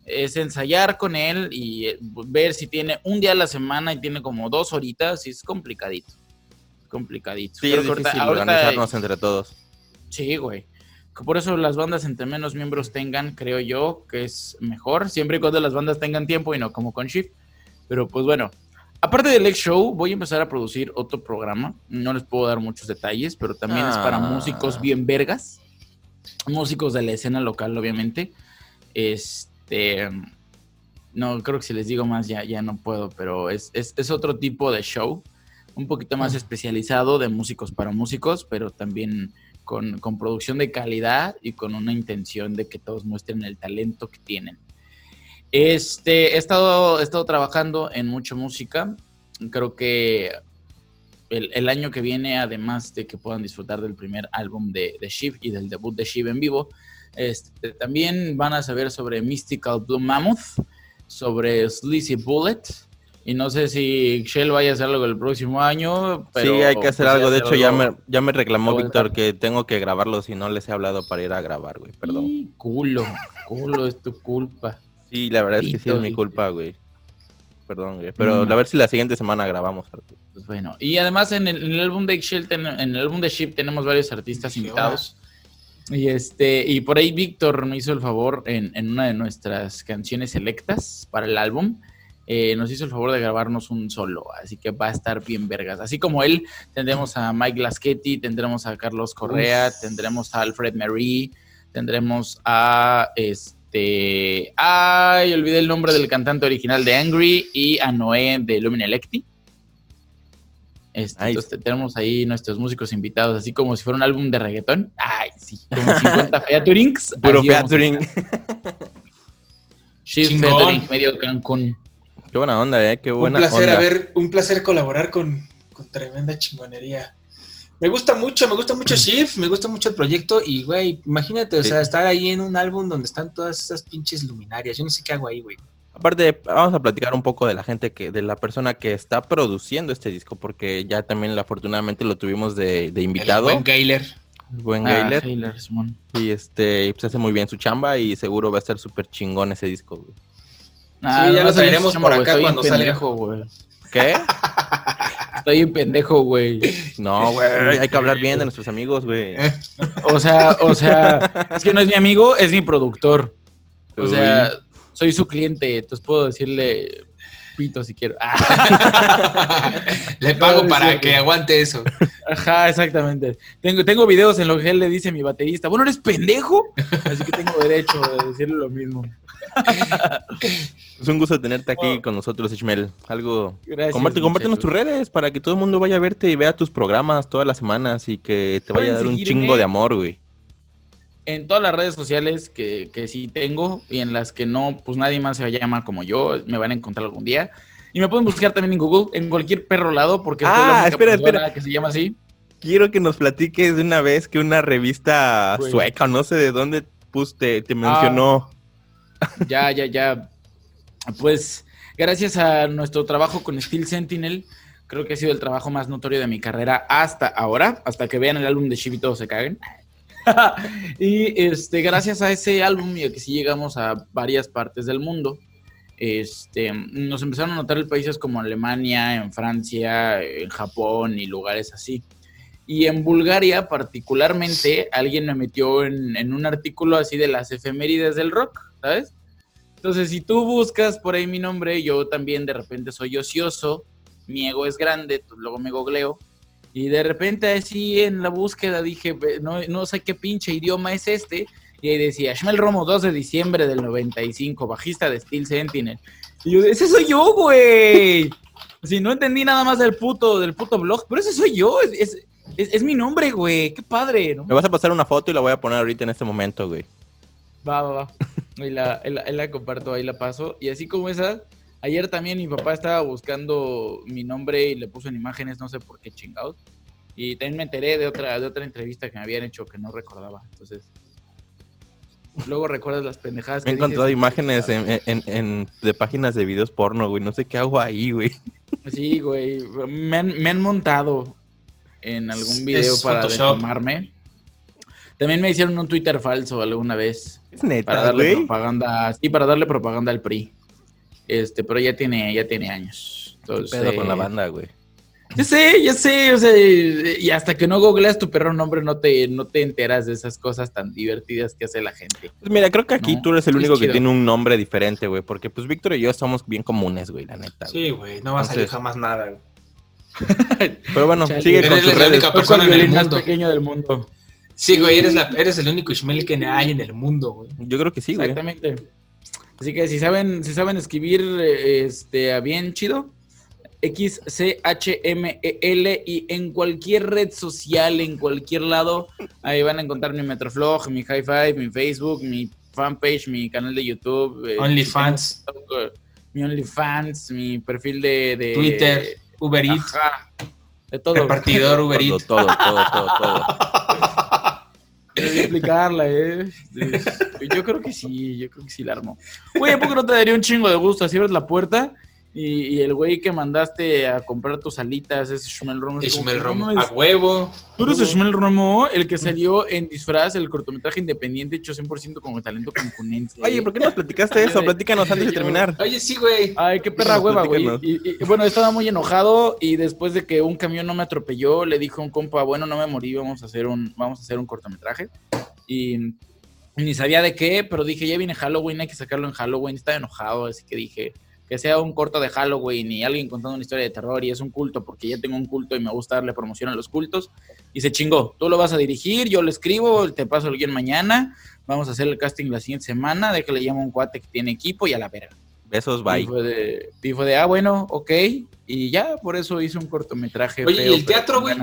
es ensayar con él y eh, ver si tiene un día a la semana y tiene como dos horitas y es complicadito. Complicadito. Sí, Creo es ahorita- difícil ahorita- organizarnos entre todos. Sí, güey. Por eso las bandas entre menos miembros tengan, creo yo, que es mejor, siempre y cuando las bandas tengan tiempo y no como con Shift. Pero pues bueno, aparte del X Show, voy a empezar a producir otro programa. No les puedo dar muchos detalles, pero también es para Ah. músicos bien vergas. Músicos de la escena local, obviamente. Este. No, creo que si les digo más ya, ya no puedo, pero es, es, es otro tipo de show. Un poquito más especializado de músicos para músicos, pero también con, con producción de calidad y con una intención de que todos muestren el talento que tienen. Este, he estado, he estado trabajando en mucha música. Creo que el, el año que viene, además de que puedan disfrutar del primer álbum de, de Shiv y del debut de Shiv en vivo, este, también van a saber sobre Mystical Blue Mammoth, sobre Sleazy Bullet. Y no sé si Shell vaya a hacer algo el próximo año. Pero, sí, hay que hacer pues, algo. De hecho, ya me, ya me reclamó Víctor que tengo que grabarlo si no les he hablado para ir a grabar, güey. Perdón. Y culo, culo, es tu culpa. Sí, la verdad es que sí es mi culpa, güey. Perdón, güey. Pero Mm. a ver si la siguiente semana grabamos. Pues bueno, y además en el, en el álbum de Shell, ten- en el álbum de Ship tenemos varios artistas invitados. Y este, y por ahí Víctor me hizo el favor en, en una de nuestras canciones selectas para el álbum, eh, nos hizo el favor de grabarnos un solo, así que va a estar bien vergas. Así como él, tendremos a Mike Laschetti, tendremos a Carlos Correa, tendremos a Alfred Marie, tendremos a este, ay, olvidé el nombre del cantante original de Angry y a Noé de Luminelecti. Este, Nice. entonces tenemos ahí nuestros músicos invitados, así como si fuera un álbum de reggaetón. Ay, sí, como 50 featurings. Puro featuring. Chingón. Featuring, medio Cancún. Qué buena onda, eh. Qué Un buena placer onda. haber, un placer colaborar con, con tremenda chingonería. Me gusta mucho, me gusta mucho Shift, me gusta mucho el proyecto y, güey, imagínate, o Sí. sea, estar ahí en un álbum donde están todas esas pinches luminarias. Yo no sé qué hago ahí, güey. Aparte, vamos a platicar un poco de la gente que, de la persona que está produciendo este disco, porque ya también afortunadamente lo tuvimos de, de invitado, El buen Gayler. el buen Ah, Gayler, Gayler, Simón. y este, pues hace muy bien su chamba y seguro va a estar súper chingón ese disco, güey. Ah, ya lo estoy traeremos por acá cuando salga. güey. ¿Qué? Estoy un pendejo, güey. No, güey, hay que hablar bien de nuestros amigos, güey. O sea, o sea, es que no es mi amigo, es mi productor. O sea, soy su cliente, entonces puedo decirle pito si quiero. Ah, Le pago No, para que aguante eso. Ajá, exactamente. Tengo, tengo videos en los que él le dice a mi baterista, bueno, ¿eres pendejo? Así que tengo derecho de decirle lo mismo. Es un gusto tenerte aquí con nosotros, Ishmael. Algo. Gracias. Comparte, compártenos tus redes para que todo el mundo vaya a verte y vea tus programas todas las semanas y que te vaya a dar un chingo de amor, güey. En todas las redes sociales que, que sí tengo y en las que no, pues nadie más se llama como yo, me van a encontrar algún día. Y me pueden buscar también en Google, en cualquier perro lado, porque Ah, la única espera, espera. que se llama así. Quiero que nos platiques de una vez que una revista Güey. sueca, no sé de dónde, pues te, Ah. te mencionó. Ya, ya, ya. Pues gracias a nuestro trabajo con Steel Sentinel, creo que ha sido el trabajo más notorio de mi carrera hasta ahora, hasta que vean el álbum de todos se caguen. y este, gracias a ese álbum y a que sí llegamos a varias partes del mundo, este, nos empezaron a notar en países como Alemania, en Francia, en Japón y lugares así. Y en Bulgaria, particularmente, alguien me metió en, un artículo así de las efemérides del rock, ¿sabes? Entonces, si tú buscas por ahí mi nombre, yo también de repente soy ocioso, mi ego es grande, pues luego me googleo. Y de repente así en la búsqueda dije, "Ve, no, no sé qué pinche idioma es este. Y ahí decía, Shmel Romo, 2 de diciembre del 95, bajista de Steel Sentinel. Y yo, ese soy yo, güey. Si no entendí nada más del puto, del puto blog, pero ese soy yo, es, es, es- es mi nombre, güey. Qué padre, ¿no? Me vas a pasar una foto y la voy a poner ahorita en este momento, güey. Va, va, va. Ahí la, la- la comparto, ahí la paso. Y así como esa, ayer también mi papá estaba buscando mi nombre y le puso en imágenes, no sé por qué chingados. Y también me enteré de otra, de otra entrevista que me habían hecho que no recordaba. Entonces, luego recuerdas las pendejadas Me he dices encontrado imágenes en, en- en- de páginas de videos porno, güey. No sé qué hago ahí, güey. Sí, güey. Me han, me han montado en algún video es para deformarme. También me hicieron un Twitter falso alguna vez. Es para neta, darle güey. propaganda, sí, para darle propaganda al PRI. Este, pero ya tiene, ya tiene años. ¿Qué Entonces, pedo con la banda, güey? Ya sé, ya sé, o sea, y hasta que no googleas tu perro nombre no te, no te enteras de esas cosas tan divertidas que hace la gente. Pues mira, creo que aquí No, tú eres el es único que chido. tiene un nombre diferente, güey. Porque pues Víctor y yo somos bien comunes, güey, la neta. Sí, güey, no va a salir jamás nada. güey. Pero bueno, Chale. sigue con Eres tus la redes. única Soy persona el en el violín más mundo. pequeño del mundo. Sí, güey, eres, la, eres el único Ishmael que hay en el mundo, güey. Yo creo que sí, güey. Exactamente. Así que si saben, si saben escribir eh, este bien chido, X C H M E L y en cualquier red social, en cualquier lado, ahí van a encontrar mi Metroflog, mi High Five, mi Facebook, mi fanpage, mi canal de YouTube, eh, OnlyFans, mi OnlyFans, mi perfil de, de Twitter, Uber Eats, Ajá, de todo. repartidor Uber Todo, Eats. todo, todo, todo, todo. explicarla, ¿eh? Yo creo que sí, yo creo que sí la armó. Güey, ¿a poco no te daría un chingo de gusto? Así abres la puerta y, y el güey que mandaste a comprar tus alitas es Shmel Romo. es como que, Romo, a huevo. Tú eres Shmel Romo, el que salió en disfraz, el cortometraje independiente hecho 100% con talento cancunense. Oye, ¿por qué nos platicaste eso? Platícanos antes de terminar. Oye, sí, güey. Ay, qué perra hueva, güey. Y- bueno, estaba muy enojado y después de que un camión no me atropelló, le dijo a un compa, bueno, no me morí, vamos a hacer un, vamos a hacer un cortometraje. Y ni sabía de qué, pero dije, ya viene Halloween, hay que sacarlo en Halloween. Estaba enojado, así que dije, que sea un corto de Halloween y alguien contando una historia de terror y es un culto porque ya tengo un culto y me gusta darle promoción a los cultos. Y se chingó, tú lo vas a dirigir, yo lo escribo, te paso el guion mañana, vamos a hacer el casting la siguiente semana, de que le llamo a un cuate que tiene equipo y a la verga. Besos, bye. fue, de, ah, bueno, ok. Y ya, por eso hice un cortometraje. Oye, ¿y el teatro, güey?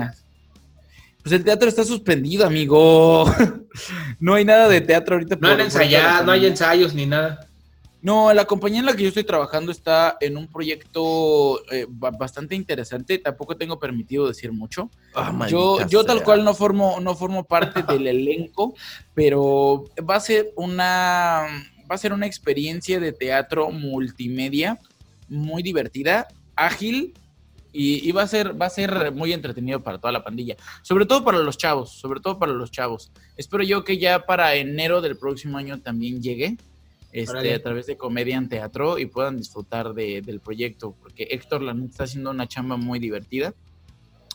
Pues el teatro está suspendido, amigo. no hay nada de teatro ahorita. No han ensayado, no hay ensayos ni nada. No, la compañía en la que yo estoy trabajando está en un proyecto eh, ba- bastante interesante. Tampoco tengo permitido decir mucho. Ah, Yo, yo tal cual no formo, no formo parte del elenco, pero va a ser una va a ser una experiencia de teatro multimedia muy divertida, ágil y, y va a ser va a ser muy entretenido para toda la pandilla, sobre todo para los chavos, sobre todo para los chavos. Espero yo que ya para enero del próximo año también llegue. Este, a través de comedia en teatro y puedan disfrutar de- del proyecto, porque Héctor la neta está haciendo una chamba muy divertida.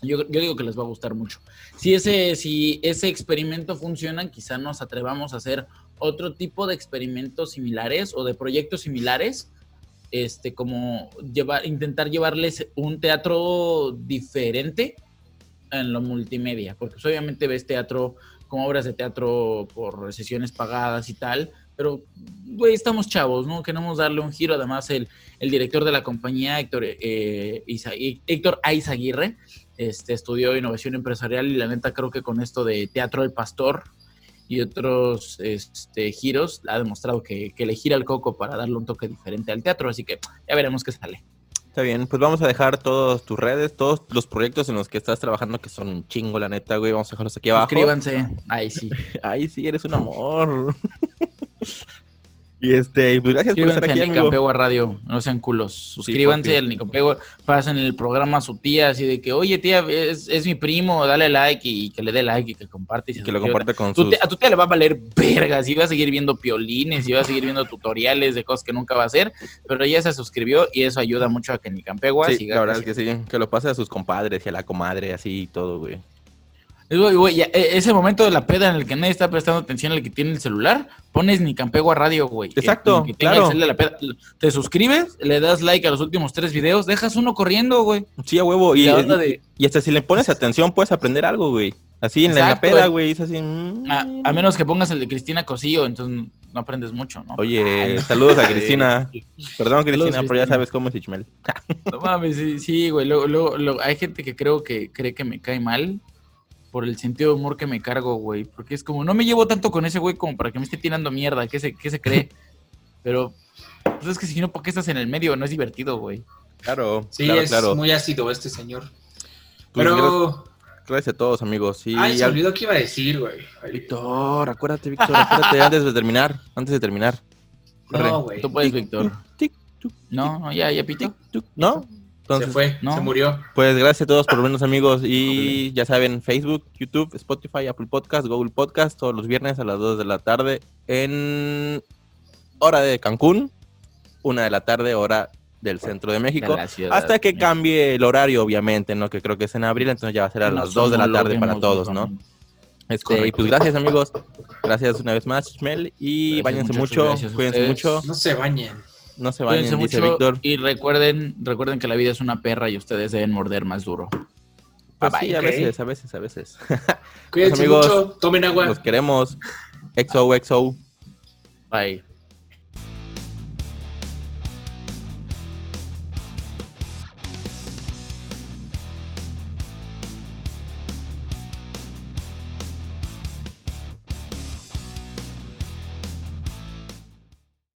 Yo, yo digo que les va a gustar mucho. Si ese, si ese experimento funciona, quizá nos atrevamos a hacer otro tipo de experimentos similares o de proyectos similares, este, como llevar, intentar llevarles un teatro diferente en lo multimedia, porque pues, obviamente ves teatro como obras de teatro por sesiones pagadas y tal, pero, güey, estamos chavos, ¿no? Queremos darle un giro. Además, el, el director de la compañía, Héctor, eh, Isa- Héctor Aizaguirre, este, estudió innovación empresarial y la neta creo que con esto de Teatro del Pastor y otros este, giros ha demostrado que, que le gira el coco para darle un toque diferente al teatro, así que ya veremos qué sale. Está bien, pues vamos a dejar todas tus redes, todos los proyectos en los que estás trabajando, que son un chingo, la neta, güey. Vamos a dejarlos aquí abajo. Suscríbanse. Ay, sí. Ay, sí, eres un amor. y este, pues gracias por estar aquí, a amigo. Nicampegua Radio, no sean culos. Suscríbanse al Nicampegua, pasen el programa a su tía, así de que, oye tía, es, es mi primo, dale like y que le dé like y que comparte. Y Que lo comparte con sus... tía- a tu tía le va a valer vergas y va a seguir viendo piolines y va a seguir viendo tutoriales de cosas que nunca va a hacer, pero ya se suscribió y eso ayuda mucho a que Nicampegua Sí, siga la verdad es que sí, que lo pase a sus compadres y a la comadre, así y todo, güey. E- ese momento de la peda en el que nadie está prestando atención al que tiene el celular, pones Nicampegua Radio, güey. Exacto, El que tenga claro. el cel de la peda. Te suscribes, le das like a los últimos tres videos, dejas uno corriendo, güey. Sí, a huevo. Y, de- hasta si le pones atención, puedes aprender algo, güey. Así en la, peda, güey. Es así. mm. A, a menos que pongas el de Cristina Cosillo, entonces no aprendes mucho, ¿no? Oye, saludos a Cristina. Perdón, Cristina, Saludos, pero ya sabes cómo es Ichmel. No mames, sí, sí, güey. Luego, luego, luego- hay gente que creo que cree que me cae mal por el sentido de humor que me cargo, güey. Porque es como, no me llevo tanto con ese güey como para que me esté tirando mierda. ¿Qué se, qué se cree? Pero, pues es que si no, ¿por qué estás en el medio? No es divertido, güey. Claro, Sí, claro, es claro. muy ácido este señor. Pues Pero. Gracias a todos, amigos. Sí, Ay, se al- olvidó qué iba a decir, güey. Víctor, acuérdate, Víctor, acuérdate antes de terminar. Antes de terminar. Corre. No, güey. Tú puedes, Víctor. No, no, ya, ya pito. tuc. ¿No? Se Entonces, fue, no. se murió. pues gracias a todos por vernos, amigos. Y ya saben, Facebook, YouTube, Spotify, Apple Podcast, Google Podcast, todos los viernes a las 2 de la tarde en hora de Cancún, una de la tarde, hora del centro de México. De ciudad. Hasta que cambie el horario, obviamente, ¿no? Que creo que es en abril, entonces ya va a ser a las Nos 2 de la tarde para todos, ¿no? Este, y Correcto. pues gracias, amigos. Gracias una vez más, Chmel. Y Gracias, bañense muchachos, mucho, gracias cuídense mucho. No se bañen. No se Cuídense dice mucho Víctor. y recuerden, recuerden que la vida es una perra y ustedes deben morder más duro. Pues Bye, sí, bye. a veces, a veces, a veces. Cuídense amigos, mucho, tomen agua. Los queremos. XOXO. Bye.